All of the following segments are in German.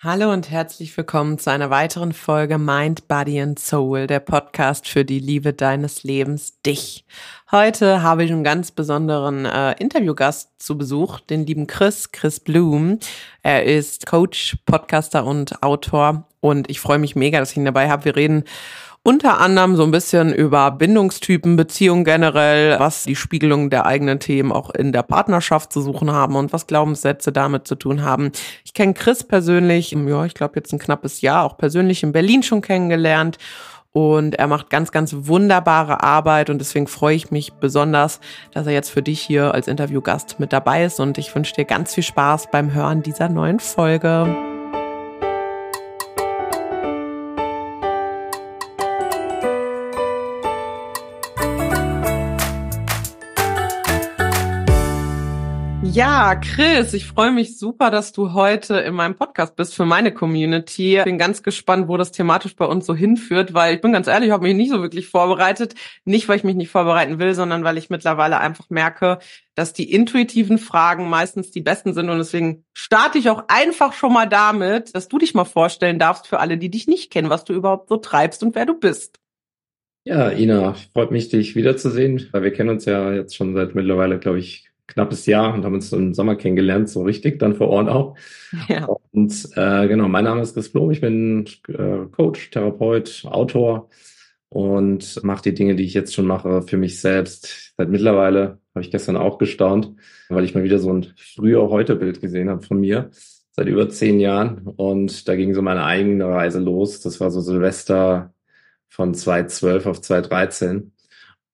Hallo und herzlich willkommen zu einer weiteren Folge Mind, Body and Soul, der Podcast für die Liebe deines Lebens, dich. Heute habe ich einen ganz besonderen äh, Interviewgast zu Besuch, den lieben Chris, Chris Bloom. Er ist Coach, Podcaster und Autor und ich freue mich mega, dass ich ihn dabei habe. Wir reden unter anderem so ein bisschen über Bindungstypen, Beziehungen generell, was die Spiegelung der eigenen Themen auch in der Partnerschaft zu suchen haben und was Glaubenssätze damit zu tun haben. Ich kenne Chris persönlich, ja, ich glaube jetzt ein knappes Jahr, auch persönlich in Berlin schon kennengelernt. Und er macht ganz, ganz wunderbare Arbeit und deswegen freue ich mich besonders, dass er jetzt für dich hier als Interviewgast mit dabei ist und ich wünsche dir ganz viel Spaß beim Hören dieser neuen Folge. Ja, Chris, ich freue mich super, dass du heute in meinem Podcast bist für meine Community. Ich bin ganz gespannt, wo das thematisch bei uns so hinführt, weil ich bin ganz ehrlich, ich habe mich nicht so wirklich vorbereitet. Nicht, weil ich mich nicht vorbereiten will, sondern weil ich mittlerweile einfach merke, dass die intuitiven Fragen meistens die besten sind. Und deswegen starte ich auch einfach schon mal damit, dass du dich mal vorstellen darfst für alle, die dich nicht kennen, was du überhaupt so treibst und wer du bist. Ja, Ina, freut mich, dich wiederzusehen, weil wir kennen uns ja jetzt schon seit mittlerweile, glaube ich, knappes Jahr und haben uns im Sommer kennengelernt, so richtig, dann vor Ort auch. Ja. Und äh, genau, mein Name ist Chris Blom, ich bin äh, Coach, Therapeut, Autor und mache die Dinge, die ich jetzt schon mache, für mich selbst. Seit mittlerweile habe ich gestern auch gestaunt, weil ich mal wieder so ein früher-heute-Bild gesehen habe von mir, seit über zehn Jahren. Und da ging so meine eigene Reise los. Das war so Silvester von 2012 auf 2013.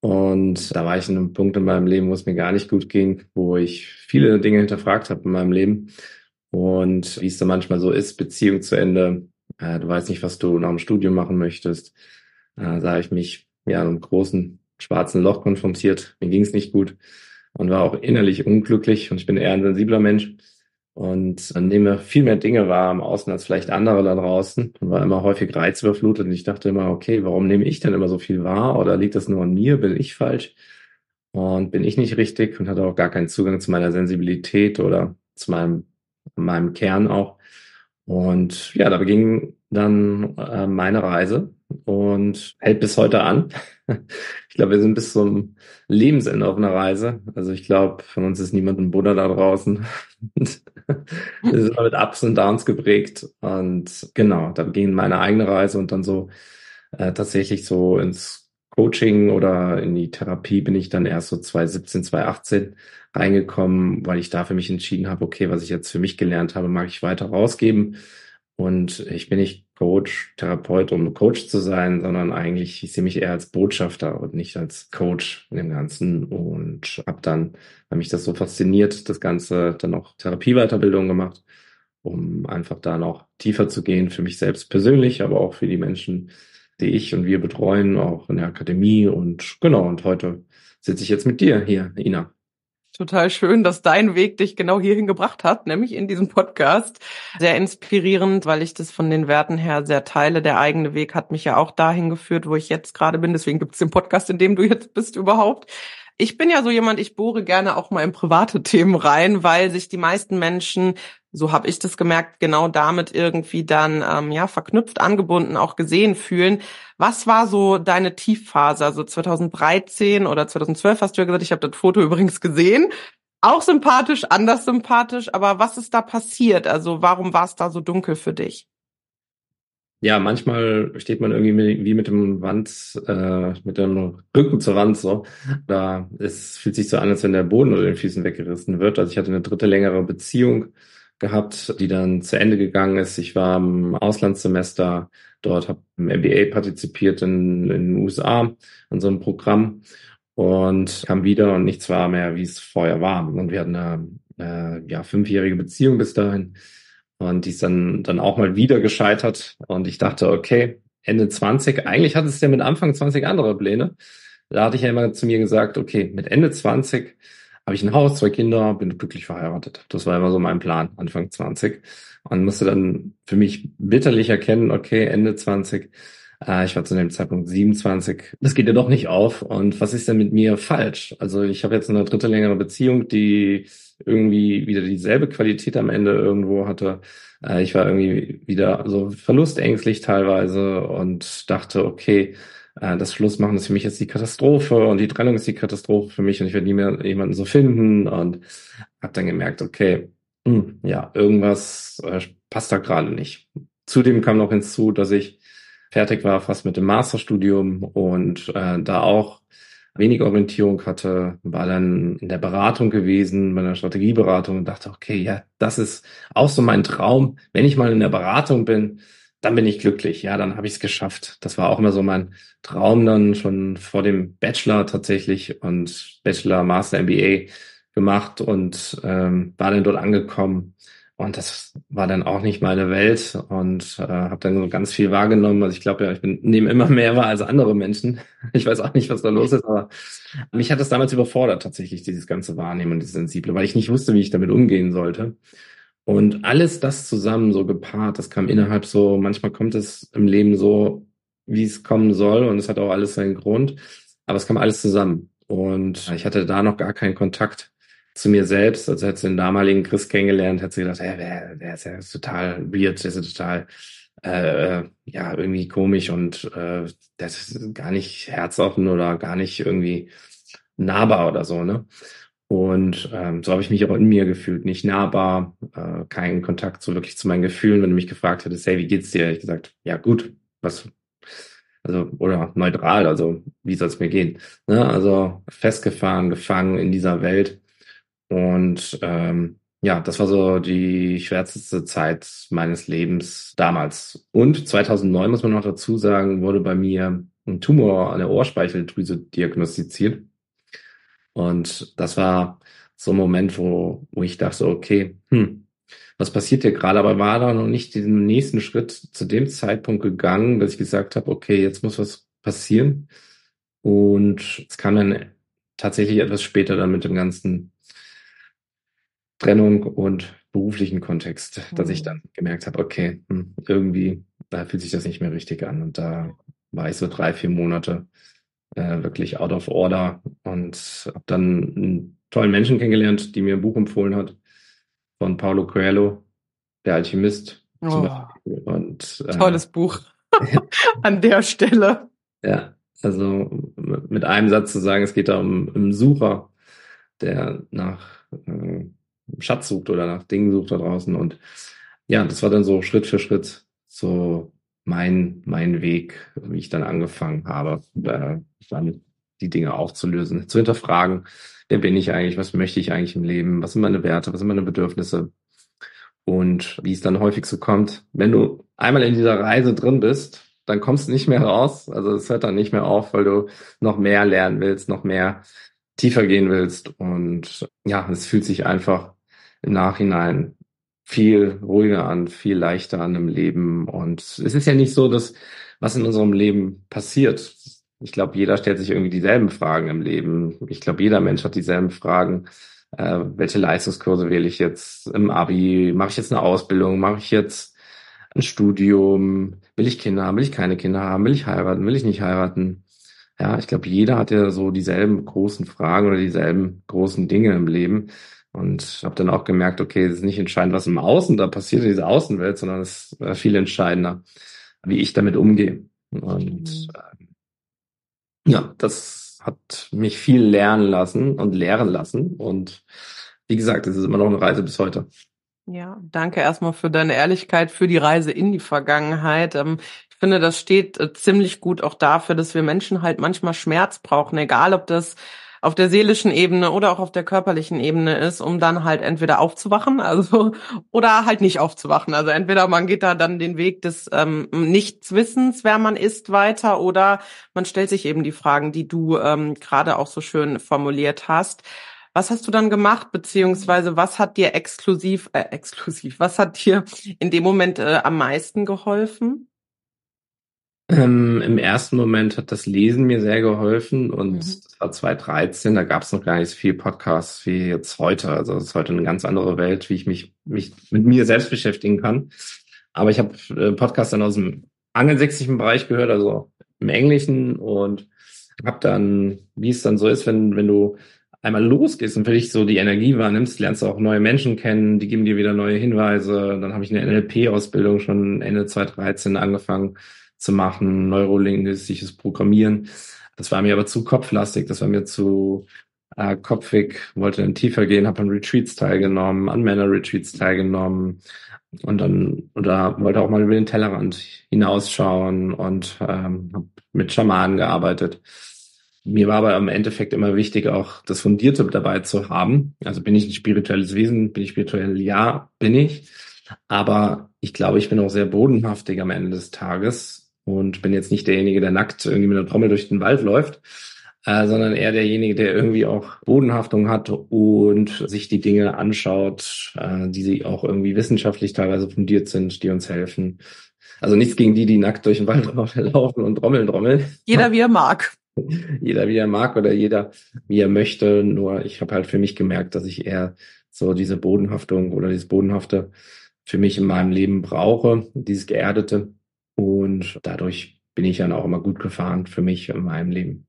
Und da war ich in einem Punkt in meinem Leben, wo es mir gar nicht gut ging, wo ich viele Dinge hinterfragt habe in meinem Leben. Und wie es da manchmal so ist, Beziehung zu Ende, äh, du weißt nicht, was du nach dem Studium machen möchtest. Äh, da habe ich mich ja in einem großen schwarzen Loch konfrontiert. Mir ging es nicht gut und war auch innerlich unglücklich. Und ich bin eher ein sensibler Mensch und nehme viel mehr Dinge wahr im Außen als vielleicht andere da draußen. Und war immer häufig reizüberflutet und ich dachte immer, okay, warum nehme ich denn immer so viel wahr? Oder liegt das nur an mir, bin ich falsch? Und bin ich nicht richtig? Und hatte auch gar keinen Zugang zu meiner Sensibilität oder zu meinem, meinem Kern auch. Und ja, da beging dann äh, meine Reise und hält bis heute an. Ich glaube, wir sind bis zum Lebensende auf einer Reise. Also ich glaube, von uns ist niemand ein Buddha da draußen. wir sind immer mit Ups und Downs geprägt. Und genau, da beging meine eigene Reise und dann so äh, tatsächlich so ins Coaching oder in die Therapie bin ich dann erst so 2017, 2018 reingekommen, weil ich da für mich entschieden habe, okay, was ich jetzt für mich gelernt habe, mag ich weiter rausgeben und ich bin nicht Coach, Therapeut, um Coach zu sein, sondern eigentlich, ich sehe mich eher als Botschafter und nicht als Coach in dem Ganzen. Und habe dann, weil mich das so fasziniert, das Ganze dann auch Therapieweiterbildung gemacht, um einfach da noch tiefer zu gehen, für mich selbst persönlich, aber auch für die Menschen, die ich und wir betreuen, auch in der Akademie. Und genau, und heute sitze ich jetzt mit dir hier, Ina total schön, dass dein Weg dich genau hierhin gebracht hat, nämlich in diesem Podcast. Sehr inspirierend, weil ich das von den Werten her sehr teile. Der eigene Weg hat mich ja auch dahin geführt, wo ich jetzt gerade bin. Deswegen gibt es den Podcast, in dem du jetzt bist überhaupt. Ich bin ja so jemand, ich bohre gerne auch mal in private Themen rein, weil sich die meisten Menschen, so habe ich das gemerkt, genau damit irgendwie dann ähm, ja verknüpft, angebunden, auch gesehen fühlen. Was war so deine Tiefphase? Also 2013 oder 2012 hast du ja gesagt, ich habe das Foto übrigens gesehen. Auch sympathisch, anders sympathisch, aber was ist da passiert? Also warum war es da so dunkel für dich? ja, manchmal steht man irgendwie wie mit dem Wand, äh, mit dem Rücken zur Wand so. Da es fühlt sich so an, als wenn der Boden unter den Füßen weggerissen wird. Also ich hatte eine dritte längere Beziehung gehabt, die dann zu Ende gegangen ist. Ich war im Auslandssemester dort, habe im MBA partizipiert in, in den USA an so einem Programm und kam wieder und nichts war mehr, wie es vorher war. Und wir hatten eine, eine ja, fünfjährige Beziehung bis dahin und die ist dann, dann auch mal wieder gescheitert. Und ich dachte, okay, Ende 20, eigentlich hat es ja mit Anfang 20 andere Pläne. Da hatte ich ja immer zu mir gesagt, okay, mit Ende 20 habe ich ein Haus, zwei Kinder, bin glücklich verheiratet. Das war immer so mein Plan, Anfang 20. Und musste dann für mich bitterlich erkennen, okay, Ende 20 Äh, ich war zu dem Zeitpunkt 27. Das geht ja doch nicht auf. Und was ist denn mit mir falsch? Also ich habe jetzt eine dritte längere Beziehung, die irgendwie wieder dieselbe Qualität am Ende irgendwo hatte. Äh, ich war irgendwie wieder so verlustängstlich teilweise und dachte, okay, äh, das Schlussmachen ist für mich jetzt die Katastrophe und die Trennung ist die Katastrophe für mich und ich werde nie mehr jemanden so finden und habe dann gemerkt, okay, mh, hm, ja, irgendwas äh, passt da gerade nicht. Zudem kam noch hinzu, dass ich fertig war fast mit dem Masterstudium und äh, da auch wenig Orientierung hatte, war dann in der Beratung gewesen, bei einer Strategieberatung und dachte, okay, ja, das ist auch so mein Traum. Wenn ich mal in der Beratung bin, dann bin ich glücklich. Ja, dann habe ich es geschafft. Das war auch immer so mein Traum dann schon vor dem Bachelor tatsächlich und Bachelor, Master, MBA gemacht und ähm, war dann dort angekommen und das war dann auch nicht meine Welt und äh, habe dann so ganz viel wahrgenommen. Also ich glaube ja, ich bin nehme immer mehr wahr als andere Menschen. Ich weiß auch nicht, was da los ist, aber mich hat das damals überfordert tatsächlich, dieses ganze Wahrnehmen und dieses Sensible, weil ich nicht wusste, wie ich damit umgehen sollte. Und alles das zusammen so gepaart, das kam innerhalb so, manchmal kommt es im Leben so, wie es kommen soll und es hat auch alles seinen Grund, aber es kam alles zusammen. Und ich hatte da noch gar keinen Kontakt zu mir selbst, also hat sie den damaligen Chris kennengelernt, hat sie gedacht, hey, der, der ist ja total weird, der ist ja total äh, ja irgendwie komisch und äh, der ist gar nicht herzoffen oder gar nicht irgendwie nahbar oder so, ne? Und ähm, so habe ich mich auch in mir gefühlt, nicht nahbar, äh, keinen Kontakt so wirklich zu meinen Gefühlen. Wenn du mich gefragt hättest, hey, wie geht's dir? Ich gesagt, ja gut, was, also oder neutral, also wie soll es mir gehen? Ne? Also festgefahren, gefangen in dieser Welt und ähm, ja, das war so die schwärzeste Zeit meines Lebens damals. Und 2009 muss man noch dazu sagen, wurde bei mir ein Tumor an der Ohrspeicheldrüse diagnostiziert. Und das war so ein Moment, wo, wo ich dachte, okay, hm, was passiert hier gerade? Aber war da noch nicht diesen nächsten Schritt zu dem Zeitpunkt gegangen, dass ich gesagt habe, okay, jetzt muss was passieren. Und es kam dann tatsächlich etwas später dann mit dem ganzen Trennung und beruflichen Kontext, dass ich mhm. dann gemerkt habe, okay, hm, irgendwie, da fühlt sich das nicht mehr richtig an. Und da war ich so drei, vier Monate äh, wirklich out of order und habe dann einen tollen Menschen kennengelernt, die mir ein Buch empfohlen hat von Paulo Coelho, Der Alchemist. Oh, und, äh, tolles Buch an der Stelle. Ja, also mit einem Satz zu sagen, es geht da um einen Sucher, der nach äh, Schatz sucht oder nach Dingen sucht da draußen. Und ja, das war dann so Schritt für Schritt so mein, mein Weg, wie ich dann angefangen habe, äh, dann die Dinge aufzulösen, zu hinterfragen, wer bin ich eigentlich, was möchte ich eigentlich im Leben, was sind meine Werte, was sind meine Bedürfnisse. Und wie es dann häufig so kommt, wenn du einmal in dieser Reise drin bist, dann kommst du nicht mehr raus. Also es hört dann nicht mehr auf, weil du noch mehr lernen willst, noch mehr tiefer gehen willst. Und ja, es fühlt sich einfach im Nachhinein viel ruhiger an, viel leichter an im Leben. Und es ist ja nicht so, dass was in unserem Leben passiert. Ich glaube, jeder stellt sich irgendwie dieselben Fragen im Leben. Ich glaube, jeder Mensch hat dieselben Fragen. Äh, welche Leistungskurse wähle ich jetzt im Abi? Mache ich jetzt eine Ausbildung? Mache ich jetzt ein Studium? Will ich Kinder haben? Will ich keine Kinder haben? Will ich heiraten? Will ich nicht heiraten? Ja, ich glaube, jeder hat ja so dieselben großen Fragen oder dieselben großen Dinge im Leben. Und habe dann auch gemerkt, okay, es ist nicht entscheidend, was im Außen da passiert in dieser Außenwelt, sondern es ist äh, viel entscheidender, wie ich damit umgehe. Und äh, ja, das hat mich viel lernen lassen und lehren lassen. Und wie gesagt, es ist immer noch eine Reise bis heute. Ja, danke erstmal für deine Ehrlichkeit, für die Reise in die Vergangenheit. Ähm, ich finde, das steht äh, ziemlich gut auch dafür, dass wir Menschen halt manchmal Schmerz brauchen, egal ob das auf der seelischen Ebene oder auch auf der körperlichen Ebene ist, um dann halt entweder aufzuwachen, also oder halt nicht aufzuwachen. Also entweder man geht da dann den Weg des ähm, Nichtswissens, wer man ist, weiter, oder man stellt sich eben die Fragen, die du ähm, gerade auch so schön formuliert hast. Was hast du dann gemacht, beziehungsweise was hat dir exklusiv, äh, exklusiv, was hat dir in dem Moment äh, am meisten geholfen? Ähm, Im ersten Moment hat das Lesen mir sehr geholfen und mhm. das war 2013, da gab es noch gar nicht so viel Podcasts wie jetzt heute. Also es ist heute eine ganz andere Welt, wie ich mich, mich mit mir selbst beschäftigen kann. Aber ich habe äh, Podcasts dann aus dem angelsächsischen Bereich gehört, also im Englischen und habe dann, wie es dann so ist, wenn, wenn du einmal losgehst und für dich so die Energie wahrnimmst, lernst du auch neue Menschen kennen, die geben dir wieder neue Hinweise. Dann habe ich eine NLP-Ausbildung schon Ende 2013 angefangen zu machen, neurolinguistisches Programmieren. Das war mir aber zu kopflastig, das war mir zu äh, kopfig, wollte dann tiefer gehen, habe an Retreats teilgenommen, an Männer-Retreats teilgenommen und dann oder wollte auch mal über den Tellerrand hinausschauen und ähm, habe mit Schamanen gearbeitet. Mir war aber im Endeffekt immer wichtig, auch das Fundierte dabei zu haben. Also bin ich ein spirituelles Wesen? Bin ich spirituell? Ja, bin ich. Aber ich glaube, ich bin auch sehr bodenhaftig am Ende des Tages und bin jetzt nicht derjenige, der nackt irgendwie mit einer Trommel durch den Wald läuft, äh, sondern eher derjenige, der irgendwie auch Bodenhaftung hat und sich die Dinge anschaut, äh, die sie auch irgendwie wissenschaftlich teilweise fundiert sind, die uns helfen. Also nichts gegen die, die nackt durch den Wald laufen und trommeln, trommeln. Jeder wie er mag. jeder wie er mag oder jeder wie er möchte. Nur ich habe halt für mich gemerkt, dass ich eher so diese Bodenhaftung oder dieses Bodenhafte für mich in meinem Leben brauche, dieses Geerdete. Und dadurch bin ich dann auch immer gut gefahren für mich in meinem Leben.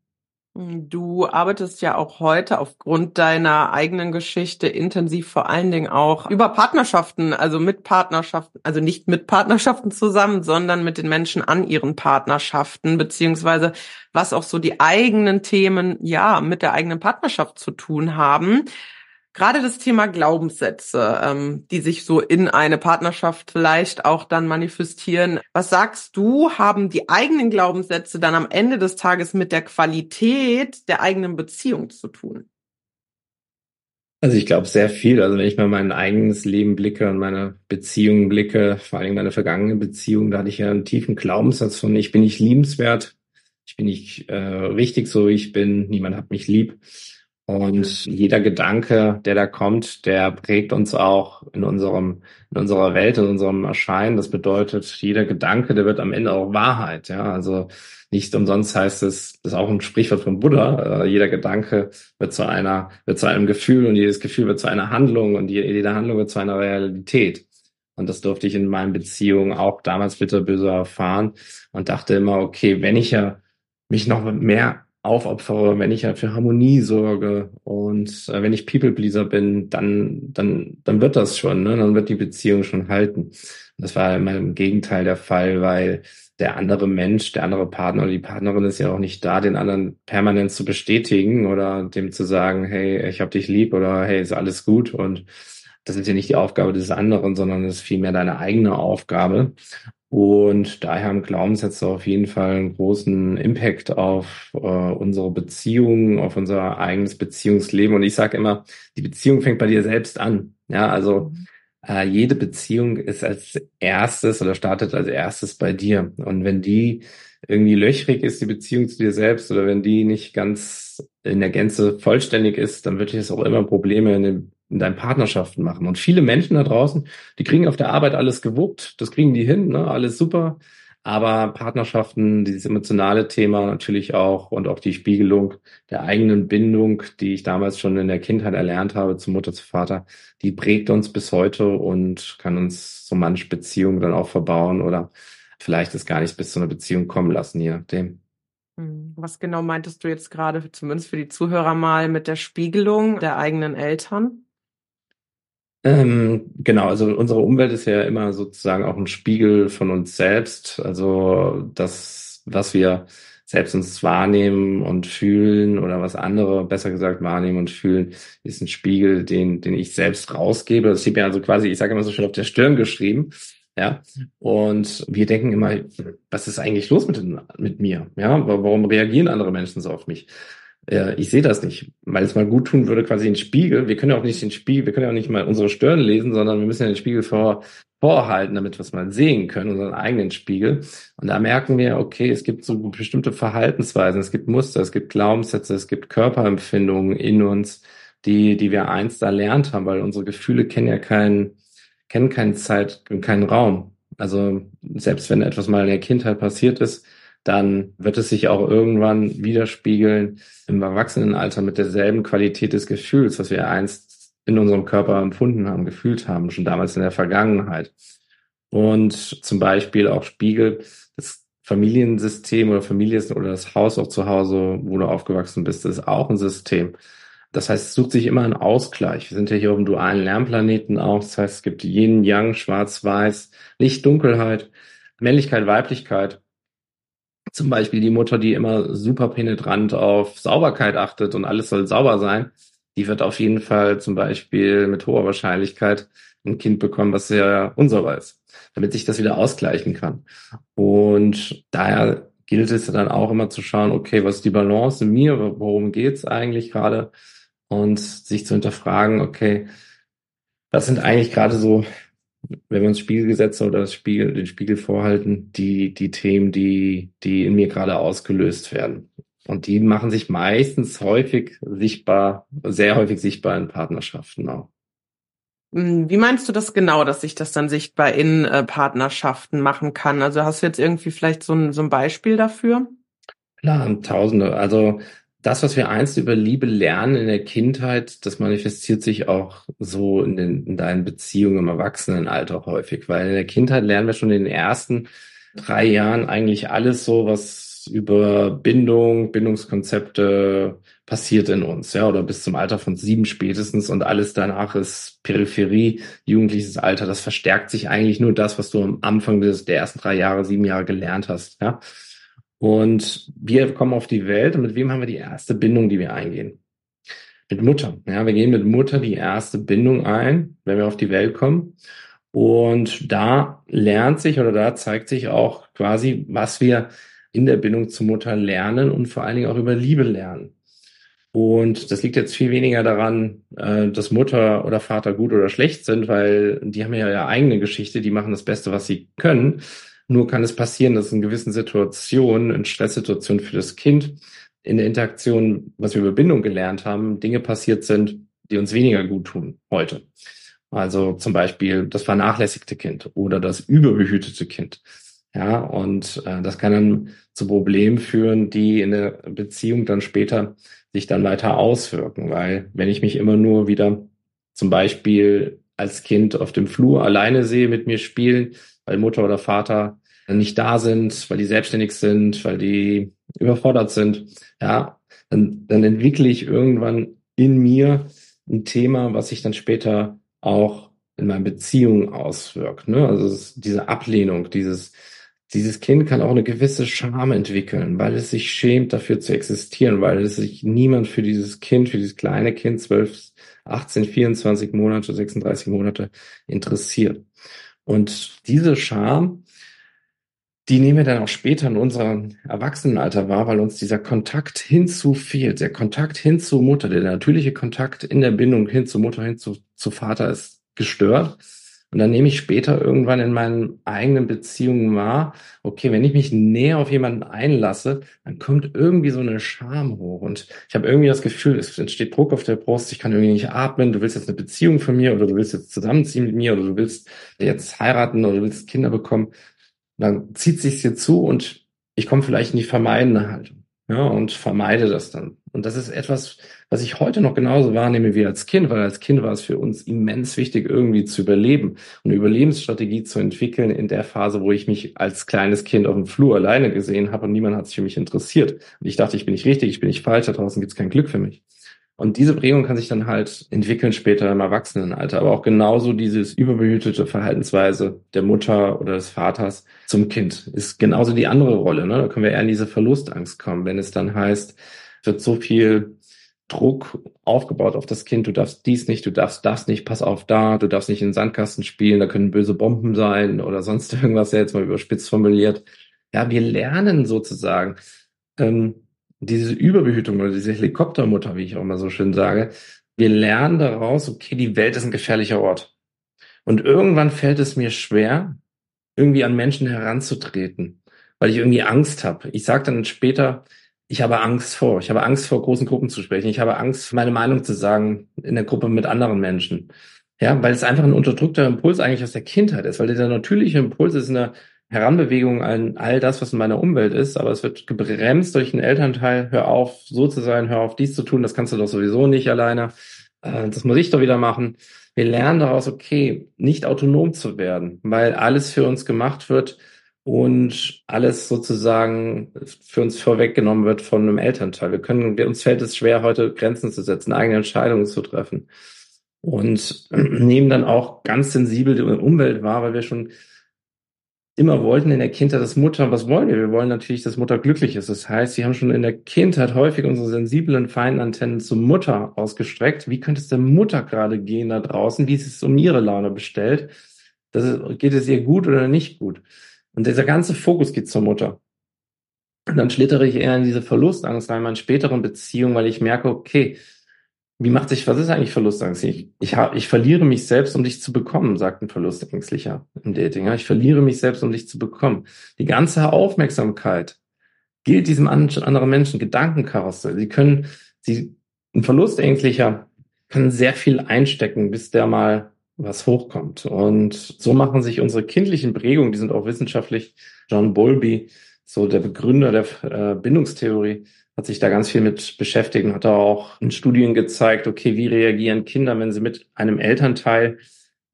Du arbeitest ja auch heute aufgrund deiner eigenen Geschichte intensiv vor allen Dingen auch über Partnerschaften, also mit Partnerschaften, also nicht mit Partnerschaften zusammen, sondern mit den Menschen an ihren Partnerschaften, beziehungsweise was auch so die eigenen Themen, ja, mit der eigenen Partnerschaft zu tun haben. Gerade das Thema Glaubenssätze, ähm, die sich so in eine Partnerschaft vielleicht auch dann manifestieren. Was sagst du, haben die eigenen Glaubenssätze dann am Ende des Tages mit der Qualität der eigenen Beziehung zu tun? Also ich glaube sehr viel. Also wenn ich mal mein eigenes Leben blicke und meine Beziehungen blicke, vor allem meine vergangene Beziehung, da hatte ich ja einen tiefen Glaubenssatz von, ich bin nicht liebenswert, ich bin nicht äh, richtig so, wie ich bin, niemand hat mich lieb. Und jeder Gedanke, der da kommt, der prägt uns auch in unserem, in unserer Welt, in unserem Erscheinen. Das bedeutet, jeder Gedanke, der wird am Ende auch Wahrheit. Ja, also nicht umsonst heißt es, das ist auch ein Sprichwort von Buddha. Äh, jeder Gedanke wird zu einer, wird zu einem Gefühl und jedes Gefühl wird zu einer Handlung und jede Handlung wird zu einer Realität. Und das durfte ich in meinen Beziehungen auch damals bitterböse erfahren und dachte immer, okay, wenn ich ja mich noch mehr aufopfere, wenn ich ja für Harmonie sorge und äh, wenn ich People-Pleaser bin, dann, dann, dann wird das schon, ne? dann wird die Beziehung schon halten. Das war immer im Gegenteil der Fall, weil der andere Mensch, der andere Partner oder die Partnerin ist ja auch nicht da, den anderen permanent zu bestätigen oder dem zu sagen, hey, ich hab dich lieb oder hey, ist alles gut und das ist ja nicht die Aufgabe des anderen, sondern es ist vielmehr deine eigene Aufgabe. Und daher haben Glaubenssätze auf jeden Fall einen großen Impact auf äh, unsere Beziehungen, auf unser eigenes Beziehungsleben. Und ich sage immer, die Beziehung fängt bei dir selbst an. Ja, also mhm. äh, jede Beziehung ist als erstes oder startet als erstes bei dir. Und wenn die irgendwie löchrig ist, die Beziehung zu dir selbst, oder wenn die nicht ganz in der Gänze vollständig ist, dann wird es auch immer Probleme in den in deinen Partnerschaften machen. Und viele Menschen da draußen, die kriegen auf der Arbeit alles gewuppt, das kriegen die hin, ne? alles super. Aber Partnerschaften, dieses emotionale Thema natürlich auch und auch die Spiegelung der eigenen Bindung, die ich damals schon in der Kindheit erlernt habe, zu Mutter, zu Vater, die prägt uns bis heute und kann uns so manche Beziehungen dann auch verbauen oder vielleicht es gar nicht bis zu einer Beziehung kommen lassen, je nachdem. Hm, was genau meintest du jetzt gerade, zumindest für die Zuhörer mal, mit der Spiegelung der eigenen Eltern? Ähm, genau, also unsere Umwelt ist ja immer sozusagen auch ein Spiegel von uns selbst. Also das, was wir selbst uns wahrnehmen und fühlen oder was andere besser gesagt wahrnehmen und fühlen, ist ein Spiegel, den, den ich selbst rausgebe. Das steht mir also quasi, ich sage immer so schön auf der Stirn geschrieben. Ja, und wir denken immer, was ist eigentlich los mit, mit mir? Ja, warum reagieren andere Menschen so auf mich? Äh, ich sehe das nicht, weil es mal gut tun würde, quasi den Spiegel. Wir können ja auch nicht den Spiegel, wir können ja auch nicht mal unsere Stirn lesen, sondern wir müssen ja den Spiegel vor, vorhalten, damit wir es mal sehen können, unseren eigenen Spiegel. Und da merken wir, okay, es gibt so bestimmte Verhaltensweisen, es gibt Muster, es gibt Glaubenssätze, es gibt Körperempfindungen in uns, die, die wir einst erlernt haben, weil unsere Gefühle kennen ja keinen, kennen keine Zeit und keinen Raum. Also selbst wenn etwas mal in der Kindheit passiert ist, dann wird es sich auch irgendwann widerspiegeln im Erwachsenenalter mit derselben Qualität des Gefühls, was wir einst in unserem Körper empfunden haben, gefühlt haben, schon damals in der Vergangenheit. Und zum Beispiel auch Spiegel, das Familiensystem oder Familie oder das Haus auch zu Hause, wo du aufgewachsen bist, ist auch ein System. Das heißt, es sucht sich immer einen Ausgleich. Wir sind ja hier auf dem dualen Lernplaneten auch. Das heißt, es gibt Yin, Yang, Schwarz, Weiß, Licht, Dunkelheit, Männlichkeit, Weiblichkeit. Zum Beispiel die Mutter, die immer super penetrant auf Sauberkeit achtet und alles soll sauber sein, die wird auf jeden Fall zum Beispiel mit hoher Wahrscheinlichkeit ein Kind bekommen, was sehr unsauber ist, damit sich das wieder ausgleichen kann. Und daher gilt es dann auch immer zu schauen, okay, was ist die Balance in mir, worum geht's eigentlich gerade? Und sich zu hinterfragen, okay, was sind eigentlich gerade so, wenn wir uns Spiegelgesetze oder das Spiegel, den Spiegel vorhalten, die, die Themen, die, die in mir gerade ausgelöst werden. Und die machen sich meistens häufig sichtbar, sehr häufig sichtbar in Partnerschaften auch. Hm, wie meinst du das genau, dass sich das dann sichtbar in äh, Partnerschaften machen kann? Also hast du jetzt irgendwie vielleicht so ein, so ein Beispiel dafür? Klar, Tausende. Also das, was wir einst über Liebe lernen in der Kindheit, das manifestiert sich auch so in, den, in deinen Beziehungen im Erwachsenenalter häufig, weil in der Kindheit lernen wir schon in den ersten drei Jahren eigentlich alles so, was über Bindung, Bindungskonzepte passiert in uns, ja, oder bis zum Alter von sieben spätestens und alles danach ist Peripherie, jugendliches Alter. Das verstärkt sich eigentlich nur das, was du am Anfang des, der ersten drei Jahre, sieben Jahre gelernt hast, ja. Und wir kommen auf die Welt und mit wem haben wir die erste Bindung, die wir eingehen? Mit Mutter. Ja, wir gehen mit Mutter die erste Bindung ein, wenn wir auf die Welt kommen. Und da lernt sich oder da zeigt sich auch quasi, was wir in der Bindung zur Mutter lernen und vor allen Dingen auch über Liebe lernen. Und das liegt jetzt viel weniger daran, äh, dass Mutter oder Vater gut oder schlecht sind, weil die haben ja ihre eigene Geschichte, die machen das Beste, was sie können. Nur kann es passieren, dass in gewissen Situationen, in Stresssituationen für das Kind, in der Interaktion, was wir über Bindung gelernt haben, Dinge passiert sind, die uns weniger gut tun heute. Also zum Beispiel das vernachlässigte Kind oder das überbehütete Kind. Ja, und äh, das kann dann zu Problemen führen, die in der Beziehung dann später sich dann weiter auswirken. Weil wenn ich mich immer nur wieder zum Beispiel als Kind auf dem Flur alleine sehe mit mir spielen, weil Mutter oder Vater nicht da sind, weil die selbstständig sind, weil die überfordert sind, ja, dann, dann entwickle ich irgendwann in mir ein Thema, was sich dann später auch in meinen Beziehungen auswirkt. Ne? Also diese Ablehnung, dieses dieses Kind kann auch eine gewisse Scham entwickeln, weil es sich schämt, dafür zu existieren, weil es sich niemand für dieses Kind, für dieses kleine Kind, 12, 18, 24 Monate, 36 Monate interessiert. Und diese Scham, die nehmen wir dann auch später in unserem Erwachsenenalter wahr, weil uns dieser Kontakt hinzu fehlt. Der Kontakt hin zu Mutter, der natürliche Kontakt in der Bindung hin zu Mutter, hin zu, zu Vater ist gestört. Und dann nehme ich später irgendwann in meinen eigenen Beziehungen wahr, okay, wenn ich mich näher auf jemanden einlasse, dann kommt irgendwie so eine Scham hoch. Und ich habe irgendwie das Gefühl, es entsteht Druck auf der Brust, ich kann irgendwie nicht atmen, du willst jetzt eine Beziehung von mir oder du willst jetzt zusammenziehen mit mir oder du willst jetzt heiraten oder du willst Kinder bekommen. Und dann zieht sich dir zu und ich komme vielleicht in die vermeidende Haltung ja, und vermeide das dann. Und das ist etwas, was ich heute noch genauso wahrnehme wie als Kind, weil als Kind war es für uns immens wichtig, irgendwie zu überleben und eine Überlebensstrategie zu entwickeln in der Phase, wo ich mich als kleines Kind auf dem Flur alleine gesehen habe und niemand hat sich für mich interessiert. Und ich dachte, ich bin nicht richtig, ich bin nicht falsch, da draußen gibt es kein Glück für mich. Und diese Prägung kann sich dann halt entwickeln später im Erwachsenenalter. Aber auch genauso dieses überbehütete Verhaltensweise der Mutter oder des Vaters zum Kind ist genauso die andere Rolle. Ne? Da können wir eher in diese Verlustangst kommen, wenn es dann heißt, wird so viel Druck aufgebaut auf das Kind, du darfst dies nicht, du darfst das nicht, pass auf da, du darfst nicht in den Sandkasten spielen, da können böse Bomben sein oder sonst irgendwas, ja jetzt mal überspitzt formuliert. Ja, wir lernen sozusagen, ähm, diese Überbehütung oder diese Helikoptermutter, wie ich auch mal so schön sage, wir lernen daraus, okay, die Welt ist ein gefährlicher Ort. Und irgendwann fällt es mir schwer, irgendwie an Menschen heranzutreten, weil ich irgendwie Angst habe. Ich sage dann später, ich habe Angst vor. Ich habe Angst vor großen Gruppen zu sprechen. Ich habe Angst, meine Meinung zu sagen in der Gruppe mit anderen Menschen. Ja, weil es einfach ein unterdrückter Impuls eigentlich aus der Kindheit ist, weil der natürliche Impuls ist in der Heranbewegung an all das, was in meiner Umwelt ist, aber es wird gebremst durch einen Elternteil, hör auf, so zu sein, hör auf, dies zu tun, das kannst du doch sowieso nicht alleine, äh, das muss ich doch wieder machen. wir lernen daraus, okay, nicht autonom zu werden, weil alles für uns gemacht wird und alles sozusagen für uns vorweggenommen wird von einem Elternteil. Wir können, uns fällt es schwer, heute Grenzen zu setzen, eigene Entscheidungen zu treffen und nehmen dann auch ganz sensibel die Umwelt wahr, weil wir schon immer wollten in der Kindheit, dass Mutter, was wollen wir? Wir wollen natürlich, dass Mutter glücklich ist. Das heißt, sie haben schon in der Kindheit häufig unsere sensiblen, feinen Antennen zur Mutter ausgestreckt. Wie könnte es der Mutter gerade gehen da draußen? Wie ist es um ihre Laune bestellt? Das geht es ihr gut oder nicht gut? Und dieser ganze Fokus geht zur Mutter. Und dann schlittere ich eher in diese Verlustangst rein, in späteren Beziehungen, weil ich merke, okay, wie macht sich, was ist eigentlich Verlustangst? Ich, ich, ich verliere mich selbst, um dich zu bekommen, sagt ein Verlustängstlicher im Dating. Ich verliere mich selbst, um dich zu bekommen. Die ganze Aufmerksamkeit gilt diesem anderen Menschen, Gedankenkarussell. Sie können, sie, ein Verlustängstlicher kann sehr viel einstecken, bis der mal was hochkommt. Und so machen sich unsere kindlichen Prägungen, die sind auch wissenschaftlich, John Bowlby, so der Begründer der äh, Bindungstheorie, hat sich da ganz viel mit beschäftigt und hat auch in Studien gezeigt, okay, wie reagieren Kinder, wenn sie mit einem Elternteil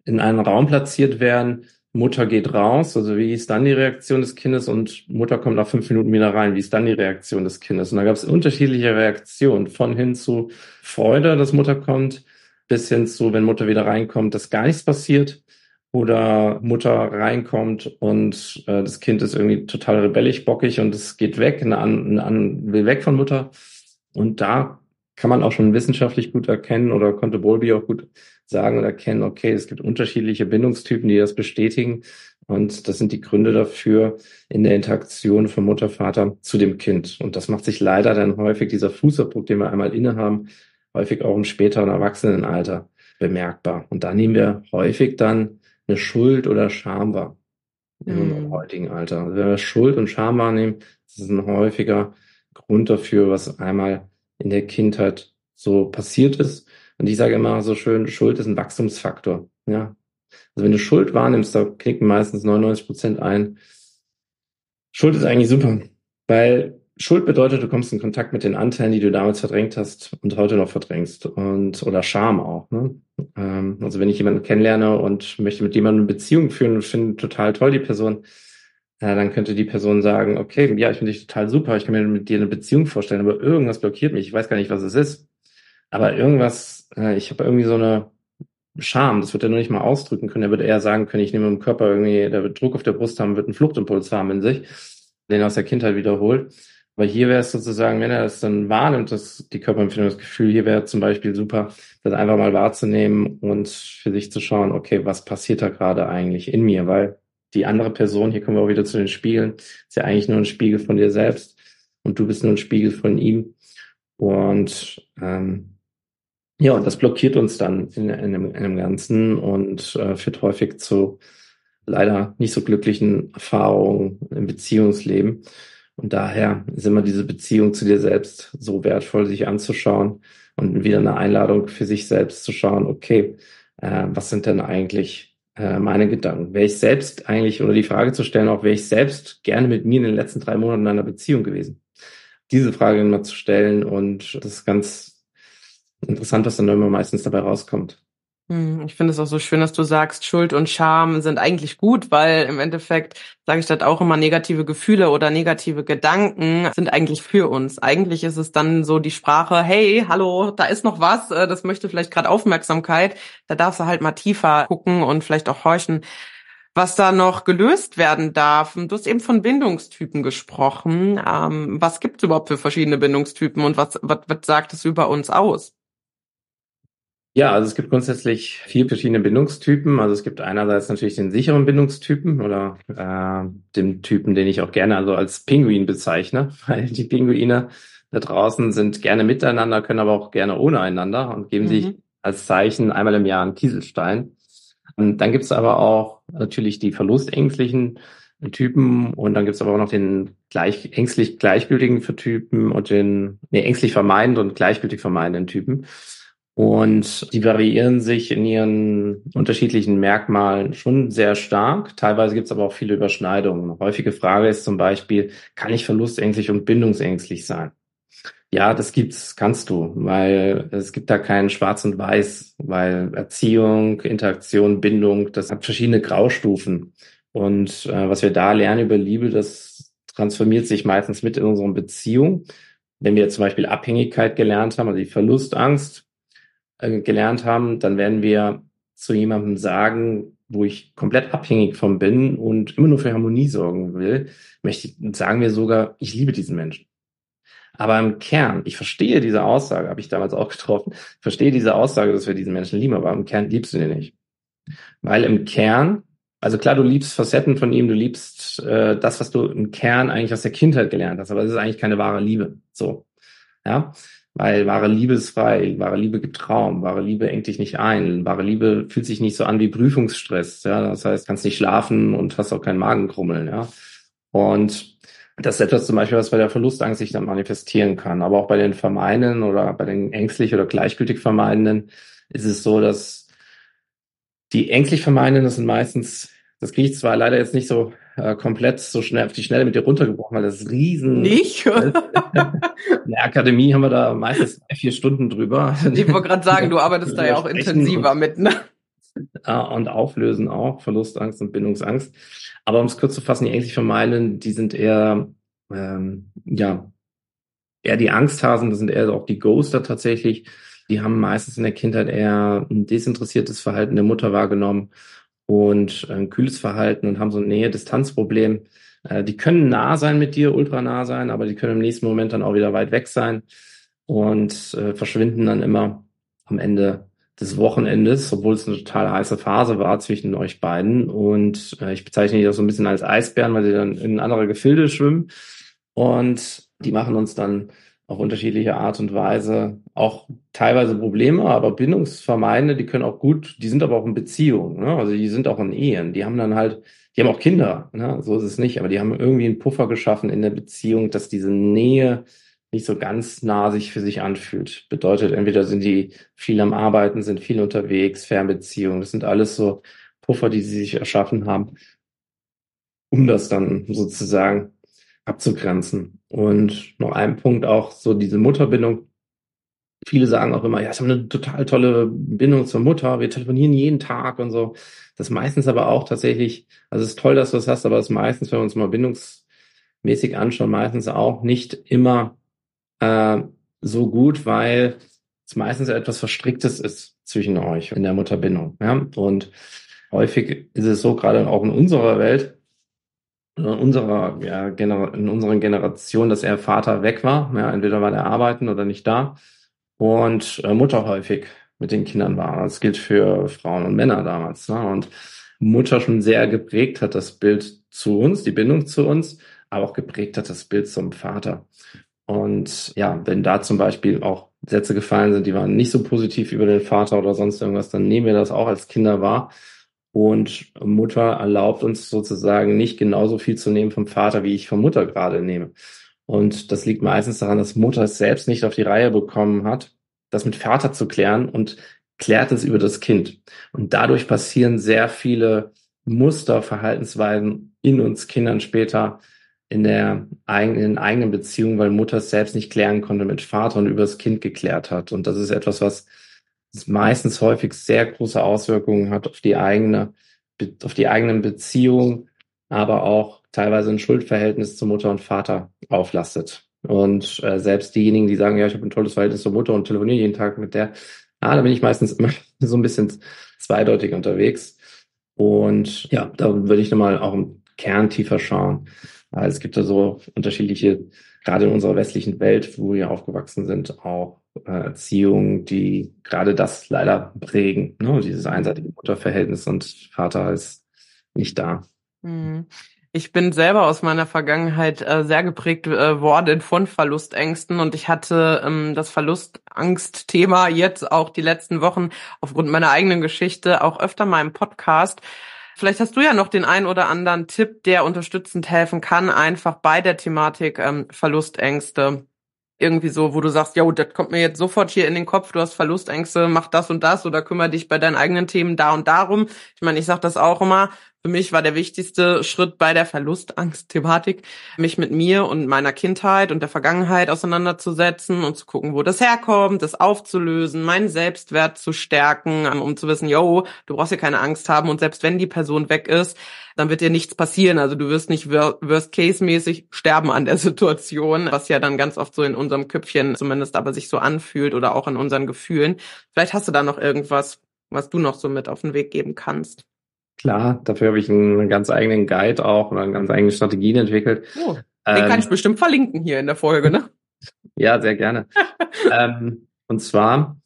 in einen Raum platziert werden. Mutter geht raus, also wie ist dann die Reaktion des Kindes? Und Mutter kommt nach fünf Minuten wieder rein, wie ist dann die Reaktion des Kindes? Und da gab es unterschiedliche Reaktionen, von hin zu Freude, dass Mutter kommt, bis hin zu, wenn Mutter wieder reinkommt, dass gar nichts passiert oder Mutter reinkommt und äh, das Kind ist irgendwie total rebellisch, bockig und es geht weg, eine an, eine an, will weg von Mutter. Und da kann man auch schon wissenschaftlich gut erkennen oder konnte Bowlby auch gut sagen und erkennen, okay, es gibt unterschiedliche Bindungstypen, die das bestätigen. Und das sind die Gründe dafür in der Interaktion von Mutter, Vater zu dem Kind. Und das macht sich leider dann häufig, dieser Fußabdruck, den wir einmal innehaben, häufig auch im späteren Erwachsenenalter bemerkbar. Und da nehmen wir häufig dann eine Schuld oder Scham wahr in mhm. unserem heutigen Alter. Also wenn wir Schuld und Scham wahrnehmen, das ist ein häufiger Grund dafür, was einmal in der Kindheit so passiert ist. Und ich sage immer so schön, Schuld ist ein Wachstumsfaktor. Ja. Also wenn du Schuld wahrnimmst, da knicken meistens 99 Prozent ein. Schuld ist eigentlich super, weil Schuld bedeutet, du kommst in Kontakt mit den Anteilen, die du damals verdrängt hast und heute noch verdrängst. Und oder Scham auch. Ne? Ähm, also wenn ich jemanden kennenlerne und möchte mit jemandem eine Beziehung führen und finde total toll die Person, äh, dann könnte die Person sagen, okay, ja, ich finde dich total super, ich kann mir mit dir eine Beziehung vorstellen, aber irgendwas blockiert mich, ich weiß gar nicht, was es ist. Aber irgendwas, äh, ich habe irgendwie so eine Scham, das wird er nur nicht mal ausdrücken können. Er wird eher sagen können, ich nehme im Körper irgendwie, der wird Druck auf der Brust haben, wird einen Fluchtimpuls haben in sich, den er aus der Kindheit wiederholt. Aber hier wäre es sozusagen, wenn er das dann wahrnimmt, das, die Körperempfindung, das Gefühl, hier wäre zum Beispiel super, das einfach mal wahrzunehmen und für sich zu schauen, okay, was passiert da gerade eigentlich in mir? Weil die andere Person, hier kommen wir auch wieder zu den Spiegeln, ist ja eigentlich nur ein Spiegel von dir selbst und du bist nur ein Spiegel von ihm. Und ähm, ja, und das blockiert uns dann in, in, einem, in einem Ganzen und äh, führt häufig zu leider nicht so glücklichen Erfahrungen im Beziehungsleben. Und daher ist immer diese Beziehung zu dir selbst so wertvoll, sich anzuschauen und wieder eine Einladung für sich selbst zu schauen, okay, äh, was sind denn eigentlich äh, meine Gedanken? Wäre ich selbst eigentlich, oder die Frage zu stellen, auch wäre ich selbst gerne mit mir in den letzten drei Monaten in einer Beziehung gewesen? Diese Frage immer zu stellen und das ist ganz interessant, was dann immer meistens dabei rauskommt. Hm, ich finde es auch so schön, dass du sagst, Schuld und Scham sind eigentlich gut, weil im Endeffekt sage ich das auch immer, negative Gefühle oder negative Gedanken sind eigentlich für uns. Eigentlich ist es dann so die Sprache, hey, hallo, da ist noch was, äh, das möchte vielleicht gerade Aufmerksamkeit. Da darfst du halt mal tiefer gucken und vielleicht auch horchen, was da noch gelöst werden darf. Du hast eben von Bindungstypen gesprochen. Ähm, was gibt es überhaupt für verschiedene Bindungstypen und was, was, was sagt es über uns aus? Ja, also es gibt grundsätzlich vier verschiedene Bindungstypen. Also es gibt einerseits natürlich den sicheren Bindungstypen oder äh, den Typen, den ich auch gerne also als Pinguin bezeichne, weil die Pinguine da draußen sind gerne miteinander, können aber auch gerne ohne einander und geben mhm. sich als Zeichen einmal im Jahr einen Kieselstein. Und dann gibt es aber auch natürlich die verlustängstlichen Typen und dann gibt es aber auch noch den gleich, ängstlich gleichgültigen Typen und den nee, ängstlich vermeidenden und gleichgültig vermeidenden Typen. Und die variieren sich in ihren unterschiedlichen Merkmalen schon sehr stark. Teilweise gibt es aber auch viele Überschneidungen. Eine häufige Frage ist zum Beispiel, kann ich verlustängstlich und bindungsängstlich sein? Ja, das gibt's, kannst du, weil es gibt da kein Schwarz und Weiß, weil Erziehung, Interaktion, Bindung, das hat verschiedene Graustufen. Und äh, was wir da lernen über Liebe, das transformiert sich meistens mit in unseren Beziehungen. Wenn wir zum Beispiel Abhängigkeit gelernt haben, also die Verlustangst äh, gelernt haben, dann werden wir zu jemandem sagen, wo ich komplett abhängig von bin und immer nur für Harmonie sorgen will, möchte sagen wir sogar, ich liebe diesen Menschen. Aber im Kern, ich verstehe diese Aussage, habe ich damals auch getroffen, verstehe diese Aussage, dass wir diesen Menschen lieben, aber im Kern liebst du den nicht. Weil im Kern, also klar, du liebst Facetten von ihm, du liebst äh, das, was du im Kern eigentlich aus der Kindheit gelernt hast, aber es ist eigentlich keine wahre Liebe. So. Ja. Weil wahre Liebe ist frei, wahre Liebe gibt Traum, wahre Liebe engt dich nicht ein, wahre Liebe fühlt sich nicht so an wie Prüfungsstress. Ja, das heißt, kannst nicht schlafen und hast auch keinen Magenkrummeln. Ja, und das ist etwas zum Beispiel, was bei der Verlustangst sich dann manifestieren kann. Aber auch bei den Vermeidenden oder bei den ängstlich oder gleichgültig Vermeidenden ist es so, dass die ängstlich Vermeidenden, das sind meistens, das kriege ich zwar leider jetzt nicht so äh, komplett so schnell auf die Schnelle mit dir runtergebrochen, weil das ist riesen. Nicht? In der Akademie haben wir da meistens drei, vier Stunden drüber. Ich wollte gerade sagen, du arbeitest da ja auch intensiver mit, ne? Und auflösen auch, Verlustangst und Bindungsangst. Aber um es kurz zu fassen, die ängstlich vermeiden, die sind eher, ähm, ja, eher die Angsthasen, das sind eher auch die Ghoster tatsächlich. Die haben meistens in der Kindheit eher ein desinteressiertes Verhalten der Mutter wahrgenommen und ein kühles Verhalten und haben so ein Nähe-Distanz-Problem. Äh, die können nah sein mit dir, ultra nah sein, aber die können im nächsten Moment dann auch wieder weit weg sein und äh, verschwinden dann immer am Ende des Wochenendes, obwohl es eine total heiße Phase war zwischen euch beiden. Und äh, ich bezeichne die auch so ein bisschen als Eisbären, weil sie dann in andere Gefilde schwimmen. Und die machen uns dann auf unterschiedliche Art und Weise auch teilweise Probleme, aber Bindungsvermeidende, die können auch gut, die sind aber auch in Beziehungen, ne? also die sind auch in Ehen, die haben dann halt, die haben auch Kinder, ne? so ist es nicht, aber die haben irgendwie einen Puffer geschaffen in der Beziehung, dass diese Nähe nicht so ganz nah sich für sich anfühlt. Bedeutet, entweder sind die viel am Arbeiten, sind viel unterwegs, Fernbeziehungen, das sind alles so Puffer, die sie sich erschaffen haben, um das dann sozusagen abzugrenzen. Und noch ein Punkt auch so diese Mutterbindung. Viele sagen auch immer, ja, ich habe eine total tolle Bindung zur Mutter, wir telefonieren jeden Tag und so. Das ist meistens aber auch tatsächlich, also es ist toll, dass du das hast, aber es ist meistens, wenn wir uns mal bindungsmäßig anschauen, meistens auch nicht immer äh, so gut, weil es meistens etwas Verstricktes ist zwischen euch in der Mutterbindung. Ja? Und häufig ist es so, gerade auch in unserer Welt, in unserer, ja, Gener in unseren Generationen, dass er Vater weg war. Ja, entweder war er arbeiten oder nicht da. Und äh, Mutter häufig mit den Kindern war. Das gilt für Frauen und Männer damals. Ne? Und Mutter schon sehr geprägt hat das Bild zu uns, die Bindung zu uns, aber auch geprägt hat das Bild zum Vater. Und ja, wenn da zum Beispiel auch Sätze gefallen sind, die waren nicht so positiv über den Vater oder sonst irgendwas, dann nehmen wir das auch als Kinder wahr und Mutter erlaubt uns sozusagen nicht genauso viel zu nehmen vom Vater, wie ich von Mutter gerade nehme. Und das liegt meistens daran, dass Mutter es selbst nicht auf die Reihe bekommen hat, das mit Vater zu klären und klärt es über das Kind. Und dadurch passieren sehr viele Muster, Verhaltensweisen in uns Kindern später in der eigenen, eigenen Beziehung, weil Mutter es selbst nicht klären konnte mit Vater und über das Kind geklärt hat. Und das ist etwas, was meistens häufig sehr große Auswirkungen hat auf die eigene, auf die eigenen Beziehungen, aber auch teilweise ein Schuldverhältnis zu Mutter und Vater auflastet. Und äh, selbst diejenigen, die sagen, ja, ich habe ein tolles Verhältnis zur Mutter und telefoniere jeden Tag mit der, ah, da bin ich meistens immer so ein bisschen zweideutig unterwegs. Und ja, da würde ich nochmal auch im Kern tiefer schauen. Es gibt da so unterschiedliche, gerade in unserer westlichen Welt, wo wir aufgewachsen sind, auch Erziehung, die gerade das leider prägen, ne? dieses einseitige Mutterverhältnis und Vater ist nicht da. Mhm. Ich bin selber aus meiner Vergangenheit äh, sehr geprägt äh, worden von Verlustängsten und ich hatte ähm, das Verlustangstthema jetzt auch die letzten Wochen aufgrund meiner eigenen Geschichte auch öfter mal im Podcast. Vielleicht hast du ja noch den ein oder anderen Tipp, der unterstützend helfen kann, einfach bei der Thematik ähm, Verlustängste irgendwie so, wo du sagst, ja, das kommt mir jetzt sofort hier in den Kopf, du hast Verlustängste, mach das und das oder kümmere dich bei deinen eigenen Themen da und darum. Ich meine, ich sag das auch immer, Für mich war der wichtigste Schritt bei der Verlustangst-Thematik, mich mit mir und meiner Kindheit und der Vergangenheit auseinanderzusetzen und zu gucken, wo das herkommt, das aufzulösen, meinen Selbstwert zu stärken, um zu wissen, yo, du brauchst ja keine Angst haben und selbst wenn die Person weg ist, dann wird dir nichts passieren. Also du wirst nicht worst-case-mäßig sterben an der Situation, was ja dann ganz oft so in unserem Köpfchen zumindest aber sich so anfühlt oder auch in unseren Gefühlen. Vielleicht hast du da noch irgendwas, was du noch so mit auf den Weg geben kannst. Klar, dafür habe ich einen ganz eigenen Guide auch oder eine ganz eigene Strategien entwickelt. Oh, den ähm, kann ich bestimmt verlinken hier in der Folge, ne? ja, sehr gerne. ähm, und zwar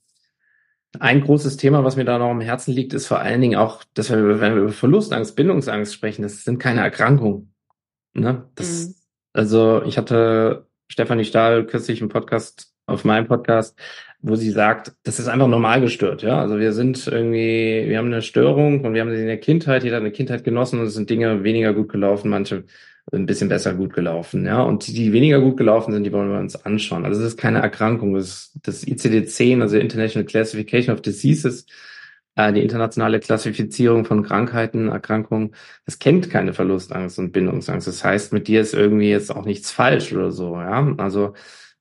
ein großes Thema, was mir da noch am Herzen liegt, ist vor allen Dingen auch, dass wir, wenn wir über Verlustangst, Bindungsangst sprechen, das sind keine Erkrankungen. Ne? Das, mhm. Also ich hatte Stefanie Stahl kürzlich im Podcast, auf meinem Podcast, wo sie sagt, das ist einfach normal gestört, ja. Also wir sind irgendwie, wir haben eine Störung und wir haben sie in der Kindheit, jeder hat eine Kindheit genossen und es sind Dinge weniger gut gelaufen, manche ein bisschen besser gut gelaufen, ja. Und die, die weniger gut gelaufen sind, die wollen wir uns anschauen. Also es ist keine Erkrankung. Das, das ICD-10, also International Classification of Diseases, äh, die internationale Klassifizierung von Krankheiten, Erkrankungen, das kennt keine Verlustangst und Bindungsangst. Das heißt, mit dir ist irgendwie jetzt auch nichts falsch oder so, ja. Also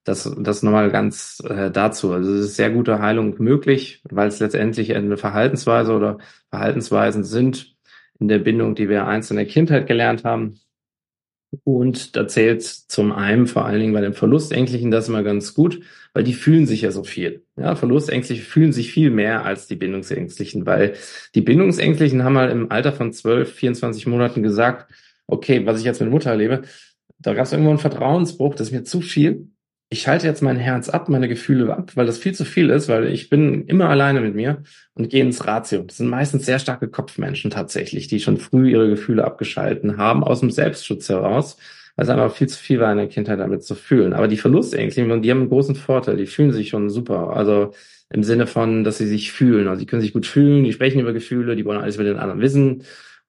das, das nochmal ganz äh, dazu. Also es ist sehr gute Heilung möglich, weil es letztendlich eine Verhaltensweise oder Verhaltensweisen sind in der Bindung, die wir einst in der Kindheit gelernt haben. Und da zählt zum einen vor allen Dingen bei den Verlustängstlichen das immer ganz gut, weil die fühlen sich ja so viel. Ja, Verlustängstliche fühlen sich viel mehr als die Bindungsängstlichen, weil die Bindungsängstlichen haben mal im Alter von 12, 24 Monaten gesagt, okay, was ich jetzt mit Mutter erlebe, da gab es irgendwo einen Vertrauensbruch, das ist mir zu viel ich schalte jetzt mein Herz ab, meine Gefühle ab, weil das viel zu viel ist, weil ich bin immer alleine mit mir und gehe ins Ratio. Das sind meistens sehr starke Kopfmenschen tatsächlich, die schon früh ihre Gefühle abgeschalten haben, aus dem Selbstschutz heraus, weil es einfach viel zu viel war in der Kindheit damit zu fühlen. Aber die Verlustängstlichen, die haben einen großen Vorteil, die fühlen sich schon super. Also im Sinne von, dass sie sich fühlen. Also sie können sich gut fühlen, die sprechen über Gefühle, die wollen alles über den anderen wissen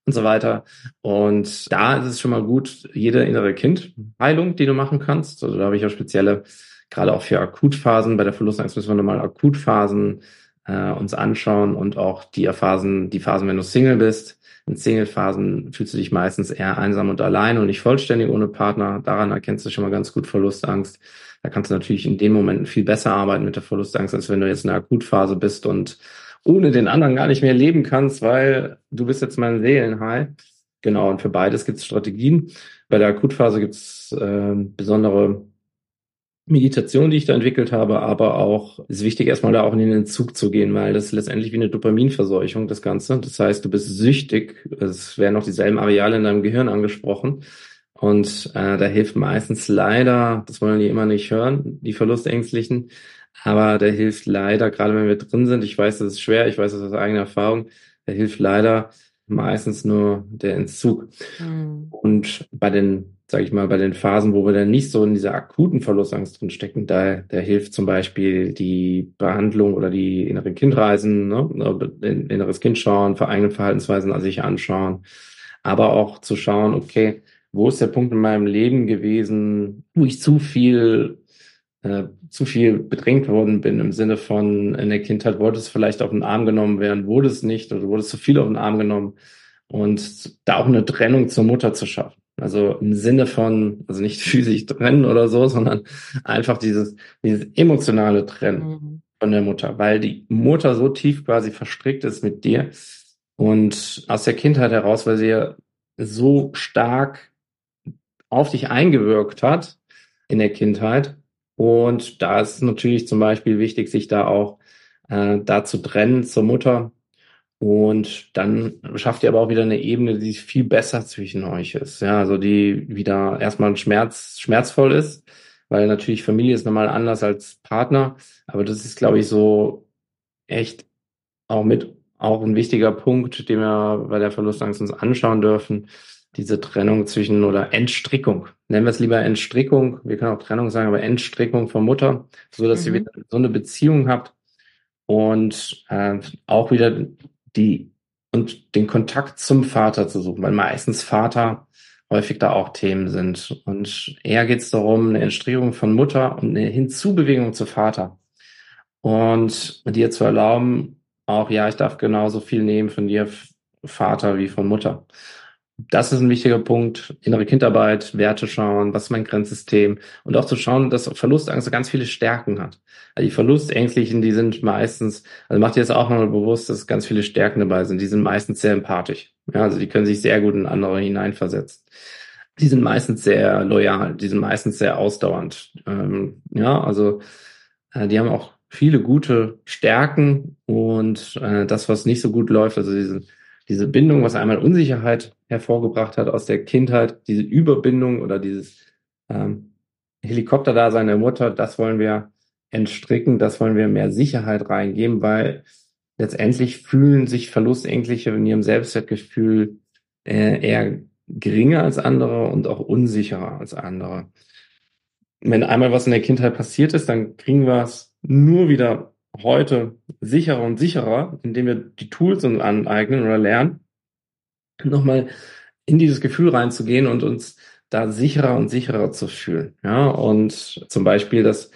und so weiter. Und da ist es schon mal gut, jede innere Kindheilung, die du machen kannst. Also da habe ich auch spezielle, gerade auch für Akutphasen, bei der Verlustangst müssen wir nochmal Akutphasen äh, uns anschauen und auch die Phasen, die Phasen, wenn du Single bist. In Single-Phasen fühlst du dich meistens eher einsam und allein und nicht vollständig ohne Partner. Daran erkennst du schon mal ganz gut Verlustangst. Da kannst du natürlich in den Momenten viel besser arbeiten mit der Verlustangst, als wenn du jetzt in der Akutphase bist und ohne den anderen gar nicht mehr leben kannst, weil du bist jetzt mein Seelenheil. Genau, und für beides gibt es Strategien. Bei der Akutphase gibt es äh, besondere Meditation, die ich da entwickelt habe, aber auch ist wichtig, erstmal da auch in den Entzug zu gehen, weil das ist letztendlich wie eine Dopaminverseuchung, das Ganze. Das heißt, du bist süchtig. Es werden auch dieselben Areale in deinem Gehirn angesprochen. Und äh, da hilft meistens leider, das wollen die immer nicht hören, die Verlustängstlichen, aber der hilft leider, gerade wenn wir drin sind, ich weiß, das ist schwer, ich weiß das aus eigener Erfahrung, der hilft leider meistens nur der Entzug. Mhm. Und bei den, sage ich mal, bei den Phasen, wo wir dann nicht so in dieser akuten Verlustangst drin stecken, da, da hilft zum Beispiel die Behandlung oder die inneren Kindreisen, ne, inneres Kind schauen, eigene Verhaltensweisen an sich anschauen, aber auch zu schauen, okay, wo ist der Punkt in meinem Leben gewesen, wo ich zu viel äh, zu viel bedrängt worden bin im Sinne von in der Kindheit wollte es vielleicht auf den Arm genommen werden, wurde es nicht oder wurde es zu viel auf den Arm genommen und da auch eine Trennung zur Mutter zu schaffen. Also im Sinne von, also nicht physisch trennen oder so, sondern einfach dieses, dieses emotionale Trennen mhm. von der Mutter, weil die Mutter so tief quasi verstrickt ist mit dir und aus der Kindheit heraus, weil sie ja so stark auf dich eingewirkt hat in der Kindheit, und da ist natürlich zum Beispiel wichtig, sich da auch äh, da zu trennen zur Mutter. Und dann schafft ihr aber auch wieder eine Ebene, die viel besser zwischen euch ist. Ja, also die wieder erstmal Schmerz, schmerzvoll ist, weil natürlich Familie ist nochmal anders als Partner. Aber das ist, glaube ich, so echt auch mit auch ein wichtiger Punkt, den wir bei der Verlustangst uns anschauen dürfen diese Trennung zwischen oder Entstrickung. Nennen wir es lieber Entstrickung. Wir können auch Trennung sagen, aber Entstrickung von Mutter, so dass mhm. ihr wieder so eine Beziehung habt und äh, auch wieder die und den Kontakt zum Vater zu suchen, weil meistens Vater häufig da auch Themen sind. Und eher geht es darum, eine Entstrickung von Mutter und eine Hinzubewegung zu Vater. Und dir zu erlauben, auch ja, ich darf genauso viel nehmen von dir, Vater, wie von Mutter. Das ist ein wichtiger Punkt. Innere Kindarbeit, Werte schauen, was ist mein Grenzsystem und auch zu schauen, dass Verlustangst ganz viele Stärken hat. Also die Verlustängstlichen, die sind meistens, also macht ihr jetzt auch mal bewusst, dass ganz viele Stärken dabei sind. Die sind meistens sehr empathisch. Ja, also die können sich sehr gut in andere hineinversetzen. Die sind meistens sehr loyal, die sind meistens sehr ausdauernd. Ähm, ja, also äh, die haben auch viele gute Stärken und äh, das, was nicht so gut läuft, also diese diese Bindung, was einmal Unsicherheit hervorgebracht hat aus der Kindheit, diese Überbindung oder dieses ähm, Helikopterdasein der Mutter, das wollen wir entstricken, das wollen wir mehr Sicherheit reingeben, weil letztendlich fühlen sich Verlustängstliche in ihrem Selbstwertgefühl äh, eher geringer als andere und auch unsicherer als andere. Wenn einmal was in der Kindheit passiert ist, dann kriegen wir es nur wieder heute sicherer und sicherer, indem wir die Tools uns aneignen oder lernen, nochmal in dieses Gefühl reinzugehen und uns da sicherer und sicherer zu fühlen. Ja, und zum Beispiel das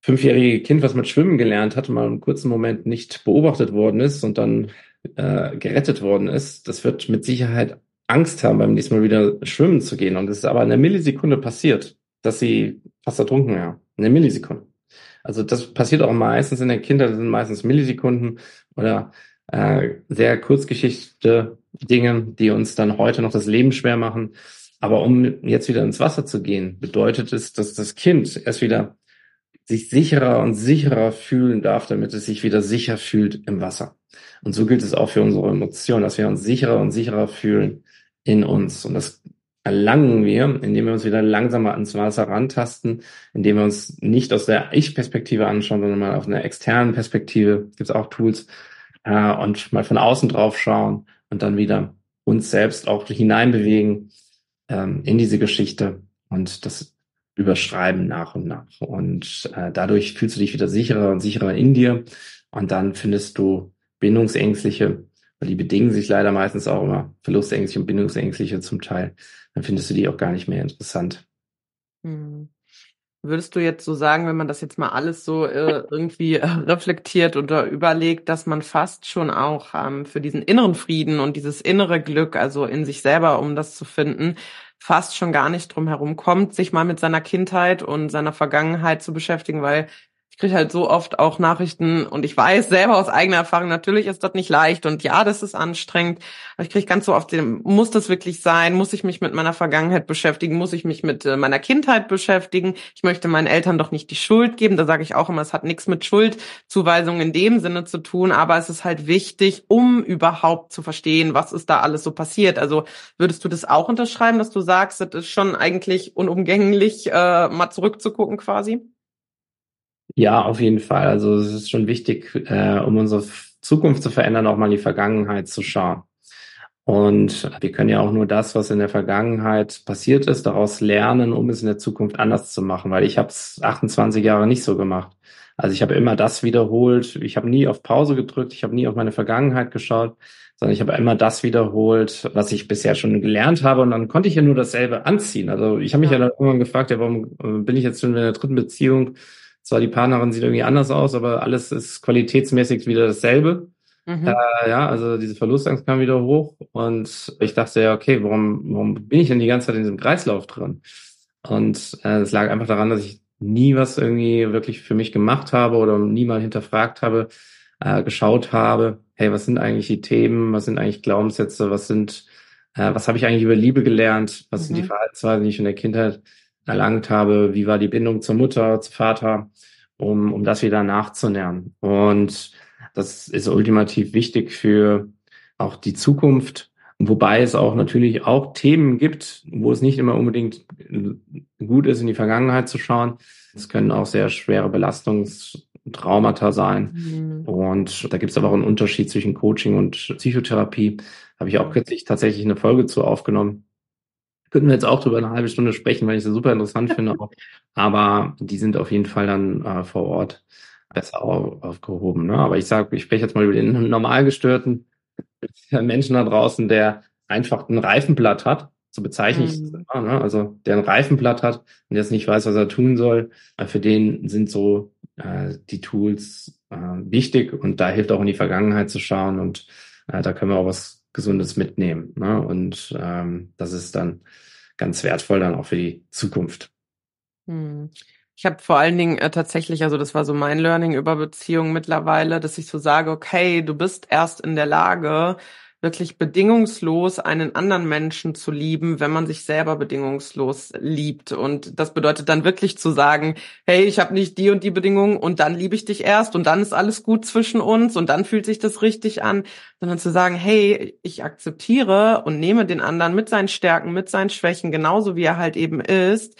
fünfjährige Kind, was mit Schwimmen gelernt hat, mal einen kurzen Moment nicht beobachtet worden ist und dann äh, gerettet worden ist, das wird mit Sicherheit Angst haben, beim nächsten Mal wieder schwimmen zu gehen. Und es ist aber in einer Millisekunde passiert, dass sie fast ertrunken wäre. In einer Millisekunde. Also das passiert auch meistens in der Kindheit, das sind meistens Millisekunden oder äh, sehr kurzgeschichte Dinge, die uns dann heute noch das Leben schwer machen. Aber um jetzt wieder ins Wasser zu gehen, bedeutet es, dass das Kind erst wieder sich sicherer und sicherer fühlen darf, damit es sich wieder sicher fühlt im Wasser. Und so gilt es auch für unsere Emotionen, dass wir uns sicherer und sicherer fühlen in uns. Und das erlangen wir, indem wir uns wieder langsamer ans Wasser rantasten, indem wir uns nicht aus der Ich-Perspektive anschauen, sondern mal auf einer externen Perspektive, gibt es auch Tools, äh, und mal von außen drauf schauen und dann wieder uns selbst auch hineinbewegen ähm, in diese Geschichte und das überschreiben nach und nach. Und äh, dadurch fühlst du dich wieder sicherer und sicherer in dir und dann findest du Bindungsängstliche, weil die bedingen sich leider meistens auch immer, Verlustängstliche und Bindungsängstliche zum Teil, dann findest du die auch gar nicht mehr interessant. Hm. Würdest du jetzt so sagen, wenn man das jetzt mal alles so äh, irgendwie äh, reflektiert oder überlegt, dass man fast schon auch ähm, für diesen inneren Frieden und dieses innere Glück, also in sich selber, um das zu finden, fast schon gar nicht drum herum kommt, sich mal mit seiner Kindheit und seiner Vergangenheit zu beschäftigen, weil ich kriege halt so oft auch Nachrichten und ich weiß selber aus eigener Erfahrung, natürlich ist das nicht leicht und ja, das ist anstrengend, aber ich kriege ganz so oft den, muss das wirklich sein? Muss ich mich mit meiner Vergangenheit beschäftigen? Muss ich mich mit äh, meiner Kindheit beschäftigen? Ich möchte meinen Eltern doch nicht die Schuld geben. Da sage ich auch immer, es hat nichts mit Schuldzuweisung in dem Sinne zu tun, aber es ist halt wichtig, um überhaupt zu verstehen, was ist da alles so passiert. Also würdest du das auch unterschreiben, dass du sagst, das ist schon eigentlich unumgänglich, äh, mal zurückzugucken quasi? Ja, auf jeden Fall. Also es ist schon wichtig, äh, um unsere Zukunft zu verändern, auch mal in die Vergangenheit zu schauen. Und wir können ja auch nur das, was in der Vergangenheit passiert ist, daraus lernen, um es in der Zukunft anders zu machen. Weil ich habe es 28 Jahre nicht so gemacht. Also ich habe immer das wiederholt. Ich habe nie auf Pause gedrückt. Ich habe nie auf meine Vergangenheit geschaut, sondern ich habe immer das wiederholt, was ich bisher schon gelernt habe. Und dann konnte ich ja nur dasselbe anziehen. Also ich habe mich ja. ja dann irgendwann gefragt, ja, warum äh, bin ich jetzt schon in der dritten Beziehung? Zwar die Partnerin sieht irgendwie anders aus, aber alles ist qualitätsmäßig wieder dasselbe. Mhm. Äh, ja, also diese Verlustangst kam wieder hoch und ich dachte ja, okay, warum, warum bin ich denn die ganze Zeit in diesem Kreislauf drin? Und äh, es lag einfach daran, dass ich nie was irgendwie wirklich für mich gemacht habe oder nie mal hinterfragt habe, äh, geschaut habe, hey, was sind eigentlich die Themen, was sind eigentlich Glaubenssätze, was sind, äh, was habe ich eigentlich über Liebe gelernt, was mhm. sind die mhm. Verhaltensweisen, die ich in der Kindheit erlangt habe, wie war die Bindung zur Mutter, zum Vater, um, um das wieder nachzunähern. Und das ist ultimativ wichtig für auch die Zukunft, wobei es auch natürlich auch Themen gibt, wo es nicht immer unbedingt gut ist, in die Vergangenheit zu schauen. Es können auch sehr schwere Belastungstraumata sein. Mhm. Und da gibt es aber auch einen Unterschied zwischen Coaching und Psychotherapie. Habe ich auch kürzlich tatsächlich eine Folge zu aufgenommen. Könnten wir jetzt auch drüber eine halbe Stunde sprechen, weil ich das super interessant finde. Auch. Aber die sind auf jeden Fall dann äh, vor Ort besser auf, aufgehoben. Ne? Aber ich sage, ich spreche jetzt mal über den normalgestörten Menschen da draußen, der einfach ein Reifenblatt hat. So bezeichne ich es. Mhm. Ne? Also der ein Reifenblatt hat und jetzt nicht weiß, was er tun soll. Für den sind so äh, die Tools äh, wichtig und da hilft auch in die Vergangenheit zu schauen und äh, da können wir auch was Gesundes mitnehmen. Ne? Und ähm, das ist dann ganz wertvoll dann auch für die Zukunft. Hm. Ich habe vor allen Dingen äh, tatsächlich, also das war so mein Learning über Beziehungen mittlerweile, dass ich so sage, okay, du bist erst in der Lage, wirklich bedingungslos einen anderen Menschen zu lieben, wenn man sich selber bedingungslos liebt. Und das bedeutet dann wirklich zu sagen, hey, ich habe nicht die und die Bedingungen und dann liebe ich dich erst und dann ist alles gut zwischen uns und dann fühlt sich das richtig an, sondern zu sagen, hey, ich akzeptiere und nehme den anderen mit seinen Stärken, mit seinen Schwächen, genauso wie er halt eben ist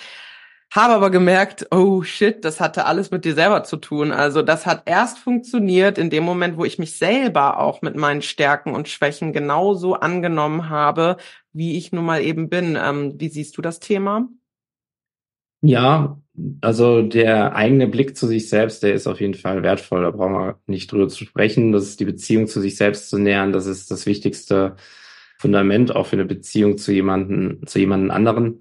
habe aber gemerkt, oh shit, das hatte alles mit dir selber zu tun. Also das hat erst funktioniert in dem Moment, wo ich mich selber auch mit meinen Stärken und Schwächen genauso angenommen habe, wie ich nun mal eben bin. Ähm, wie siehst du das Thema? Ja, also der eigene Blick zu sich selbst, der ist auf jeden Fall wertvoll. Da brauchen wir nicht drüber zu sprechen. Das ist die Beziehung zu sich selbst zu nähern. Das ist das wichtigste Fundament auch für eine Beziehung zu jemanden, zu jemanden anderen.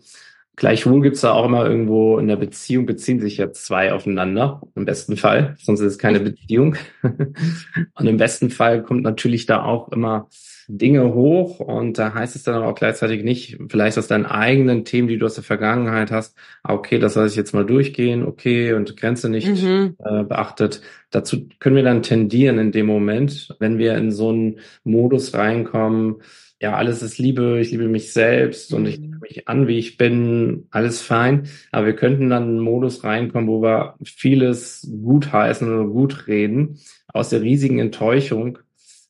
Gleichwohl gibt's da auch immer irgendwo in der Beziehung beziehen sich ja zwei aufeinander, im besten Fall, sonst ist es keine Beziehung. und im besten Fall kommt natürlich da auch immer Dinge hoch und da heißt es dann aber auch gleichzeitig nicht, vielleicht aus deinen eigenen Themen, die du aus der Vergangenheit hast, ah, okay, das lasse ich jetzt mal durchgehen, okay, und Grenze nicht mhm. äh, beachtet. Dazu können wir dann tendieren in dem Moment, wenn wir in so einen Modus reinkommen, ja, alles ist Liebe, ich liebe mich selbst und ich nehme mhm. mich an, wie ich bin, alles fein. Aber wir könnten dann in einen Modus reinkommen, wo wir vieles gut heißen oder gut reden, aus der riesigen Enttäuschung,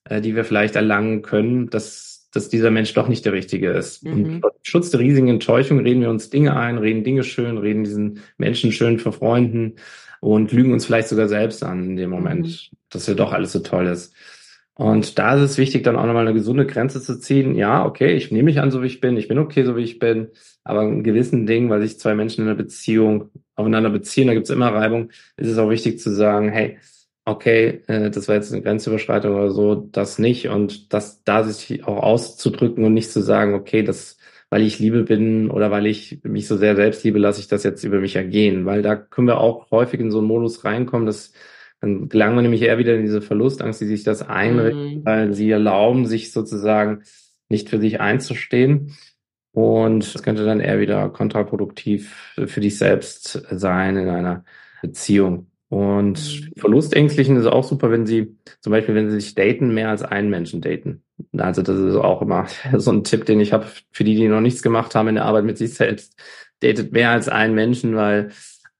äh, die wir vielleicht erlangen können, dass, dass dieser Mensch doch nicht der Richtige ist. Mhm. Und Schutz der riesigen Enttäuschung reden wir uns Dinge ein, reden Dinge schön, reden diesen Menschen schön für Freunden und lügen uns vielleicht sogar selbst an in dem Moment, mhm. dass ja doch alles so toll ist. Und da ist es wichtig, dann auch nochmal eine gesunde Grenze zu ziehen. Ja, okay, ich nehme mich an, so wie ich bin, ich bin okay, so wie ich bin, aber in gewissen Dingen, weil sich zwei Menschen in einer Beziehung aufeinander beziehen, da gibt's immer Reibung, ist es auch wichtig zu sagen, hey, okay, äh, das war jetzt eine Grenzüberschreitung oder so, das nicht. Und das da sich auch auszudrücken und nicht zu sagen, okay, das, weil ich Liebe bin oder weil ich mich so sehr selbst liebe, lasse ich das jetzt über mich ergehen, weil da können wir auch häufig in so einen Modus reinkommen, dass dann gelangen wir nämlich eher wieder in diese Verlustangst, die sich das einrichten, mhm. weil sie erlauben, sich sozusagen nicht für sich einzustehen. Und das könnte dann eher wieder kontraproduktiv für dich selbst sein in einer Beziehung. Und mhm. Verlustängstlichen ist auch super, wenn sie, zum Beispiel, wenn sie sich daten, mehr als einen Menschen daten. Also das ist auch immer so ein Tipp, den ich habe für die, die noch nichts gemacht haben in der Arbeit mit sich selbst. Datet mehr als einen Menschen, weil,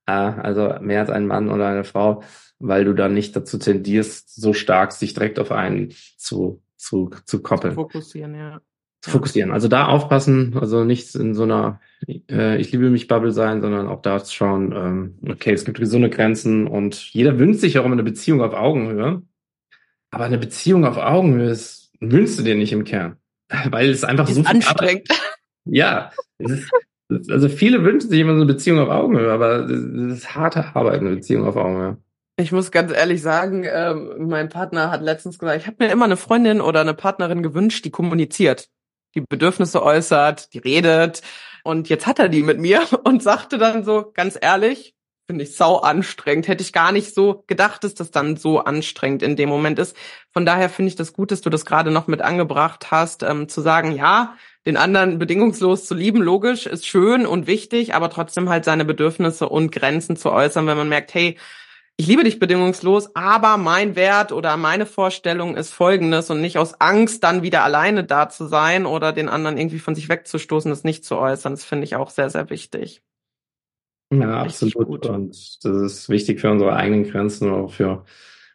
äh, also mehr als einen Mann oder eine Frau, weil du dann nicht dazu tendierst, so stark sich direkt auf einen zu, zu, zu koppeln. Zu fokussieren, ja. Zu fokussieren. Also da aufpassen, also nicht in so einer äh, Ich liebe mich Bubble sein, sondern auch da schauen, ähm, okay, es gibt gesunde Grenzen und jeder wünscht sich auch immer eine Beziehung auf Augenhöhe. Aber eine Beziehung auf Augenhöhe ist, wünschst du dir nicht im Kern. Weil es einfach ist so anstrengend. Arbeit. Ja, ist, also viele wünschen sich immer so eine Beziehung auf Augenhöhe, aber es ist harte Arbeit, eine Beziehung auf Augenhöhe. Ich muss ganz ehrlich sagen, ähm, mein Partner hat letztens gesagt, ich habe mir immer eine Freundin oder eine Partnerin gewünscht, die kommuniziert, die Bedürfnisse äußert, die redet. Und jetzt hat er die mit mir und sagte dann so, ganz ehrlich, finde ich sau anstrengend. Hätte ich gar nicht so gedacht, dass das dann so anstrengend in dem Moment ist. Von daher finde ich das gut, dass du das gerade noch mit angebracht hast, ähm, zu sagen, ja, den anderen bedingungslos zu lieben, logisch, ist schön und wichtig, aber trotzdem halt seine Bedürfnisse und Grenzen zu äußern, wenn man merkt, hey, ich liebe dich bedingungslos, aber mein Wert oder meine Vorstellung ist folgendes und nicht aus Angst dann wieder alleine da zu sein oder den anderen irgendwie von sich wegzustoßen, das nicht zu äußern. Das finde ich auch sehr, sehr wichtig. Ja, absolut. Und das ist wichtig für unsere eigenen Grenzen und auch für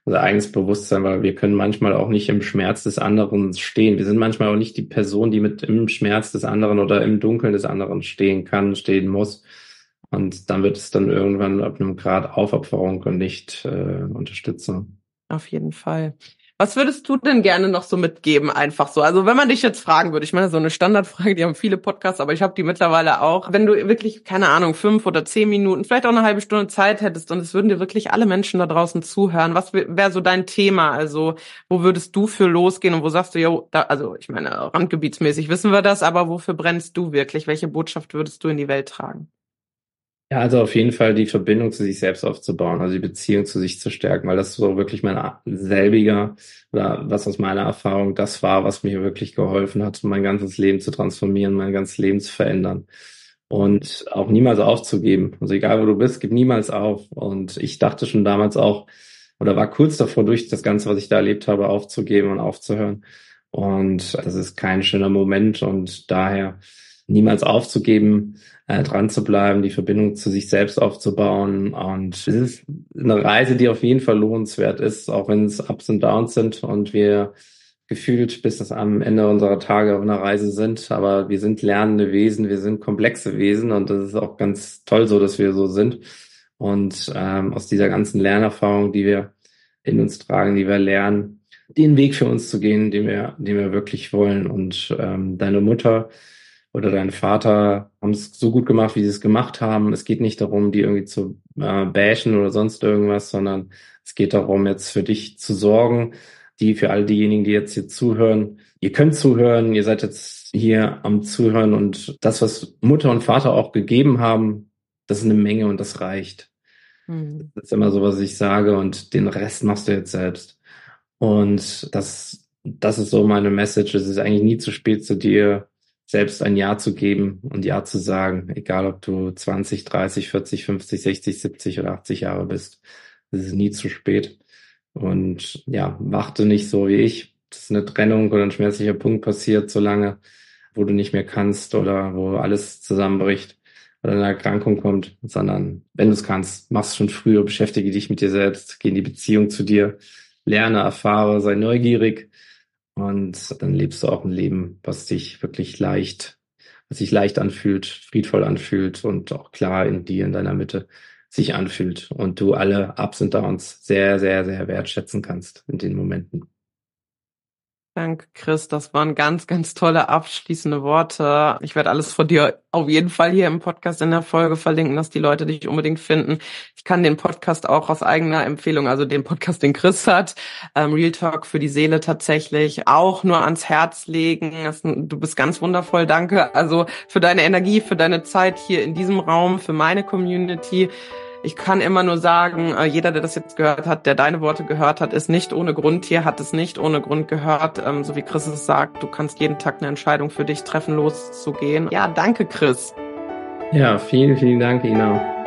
unser eigenes Bewusstsein, weil wir können manchmal auch nicht im Schmerz des anderen stehen. Wir sind manchmal auch nicht die Person, die mit im Schmerz des anderen oder im Dunkeln des anderen stehen kann, stehen muss. Und dann wird es dann irgendwann ab einem Grad Aufopferung und nicht äh, Unterstützung. Auf jeden Fall. Was würdest du denn gerne noch so mitgeben, einfach so? Also wenn man dich jetzt fragen würde, ich meine, so eine Standardfrage, die haben viele Podcasts, aber ich habe die mittlerweile auch. Wenn du wirklich, keine Ahnung, fünf oder zehn Minuten, vielleicht auch eine halbe Stunde Zeit hättest und es würden dir wirklich alle Menschen da draußen zuhören, was wäre so dein Thema? Also wo würdest du für losgehen und wo sagst du, jo, da, also ich meine, randgebietsmäßig wissen wir das, aber wofür brennst du wirklich? Welche Botschaft würdest du in die Welt tragen? Ja, also auf jeden Fall die Verbindung zu sich selbst aufzubauen, also die Beziehung zu sich zu stärken, weil das so wirklich mein selbiger oder was aus meiner Erfahrung das war, was mir wirklich geholfen hat, mein ganzes Leben zu transformieren, mein ganzes Leben zu verändern und auch niemals aufzugeben. Also egal wo du bist, gib niemals auf. Und ich dachte schon damals auch oder war kurz davor, durch das Ganze, was ich da erlebt habe, aufzugeben und aufzuhören. Und das ist kein schöner Moment und daher niemals aufzugeben, äh, dran zu bleiben, die Verbindung zu sich selbst aufzubauen. Und es ist eine Reise, die auf jeden Fall lohnenswert ist, auch wenn es Ups und Downs sind und wir gefühlt bis das am Ende unserer Tage auf einer Reise sind. Aber wir sind lernende Wesen, wir sind komplexe Wesen und das ist auch ganz toll so, dass wir so sind. Und ähm, aus dieser ganzen Lernerfahrung, die wir in uns tragen, die wir lernen, den Weg für uns zu gehen, den wir, den wir wirklich wollen. Und ähm, deine Mutter oder dein Vater haben es so gut gemacht, wie sie es gemacht haben. Es geht nicht darum, die irgendwie zu äh, bashen oder sonst irgendwas, sondern es geht darum, jetzt für dich zu sorgen, die für all diejenigen, die jetzt hier zuhören. Ihr könnt zuhören, ihr seid jetzt hier am Zuhören und das, was Mutter und Vater auch gegeben haben, das ist eine Menge und das reicht. Mhm. Das ist immer so, was ich sage und den Rest machst du jetzt selbst. Und das, das ist so meine Message. Es ist eigentlich nie zu spät zu dir selbst ein Ja zu geben und Ja zu sagen, egal ob du 20, 30, 40, 50, 60, 70 oder 80 Jahre bist. Es ist nie zu spät. Und ja, warte nicht so wie ich, dass eine Trennung oder ein schmerzlicher Punkt passiert, solange, wo du nicht mehr kannst oder wo alles zusammenbricht oder eine Erkrankung kommt, sondern wenn du es kannst, mach's schon früher, beschäftige dich mit dir selbst, geh in die Beziehung zu dir, lerne, erfahre, sei neugierig und dann lebst du auch ein Leben, was dich wirklich leicht, was sich leicht anfühlt, friedvoll anfühlt und auch klar in dir, in deiner Mitte sich anfühlt und du alle Ups und Downs sehr, sehr, sehr wertschätzen kannst in den Momenten. Danke, Chris. Das waren ganz, ganz tolle abschließende Worte. Ich werde alles von dir auf jeden Fall hier im Podcast in der Folge verlinken, dass die Leute dich unbedingt finden. Ich kann den Podcast auch aus eigener Empfehlung, also den Podcast, den Chris hat, ähm, Real Talk für die Seele tatsächlich auch nur ans Herz legen. Du bist ganz wundervoll. Danke. Also für deine Energie, für deine Zeit hier in diesem Raum, für meine Community. Ich kann immer nur sagen, äh, jeder, der das jetzt gehört hat, der deine Worte gehört hat, ist nicht ohne Grund hier, hat es nicht ohne Grund gehört. Ähm, so wie Chris es sagt, du kannst jeden Tag eine Entscheidung für dich treffen, loszugehen. Ja, danke, Chris. Ja, vielen, vielen Dank, Ina.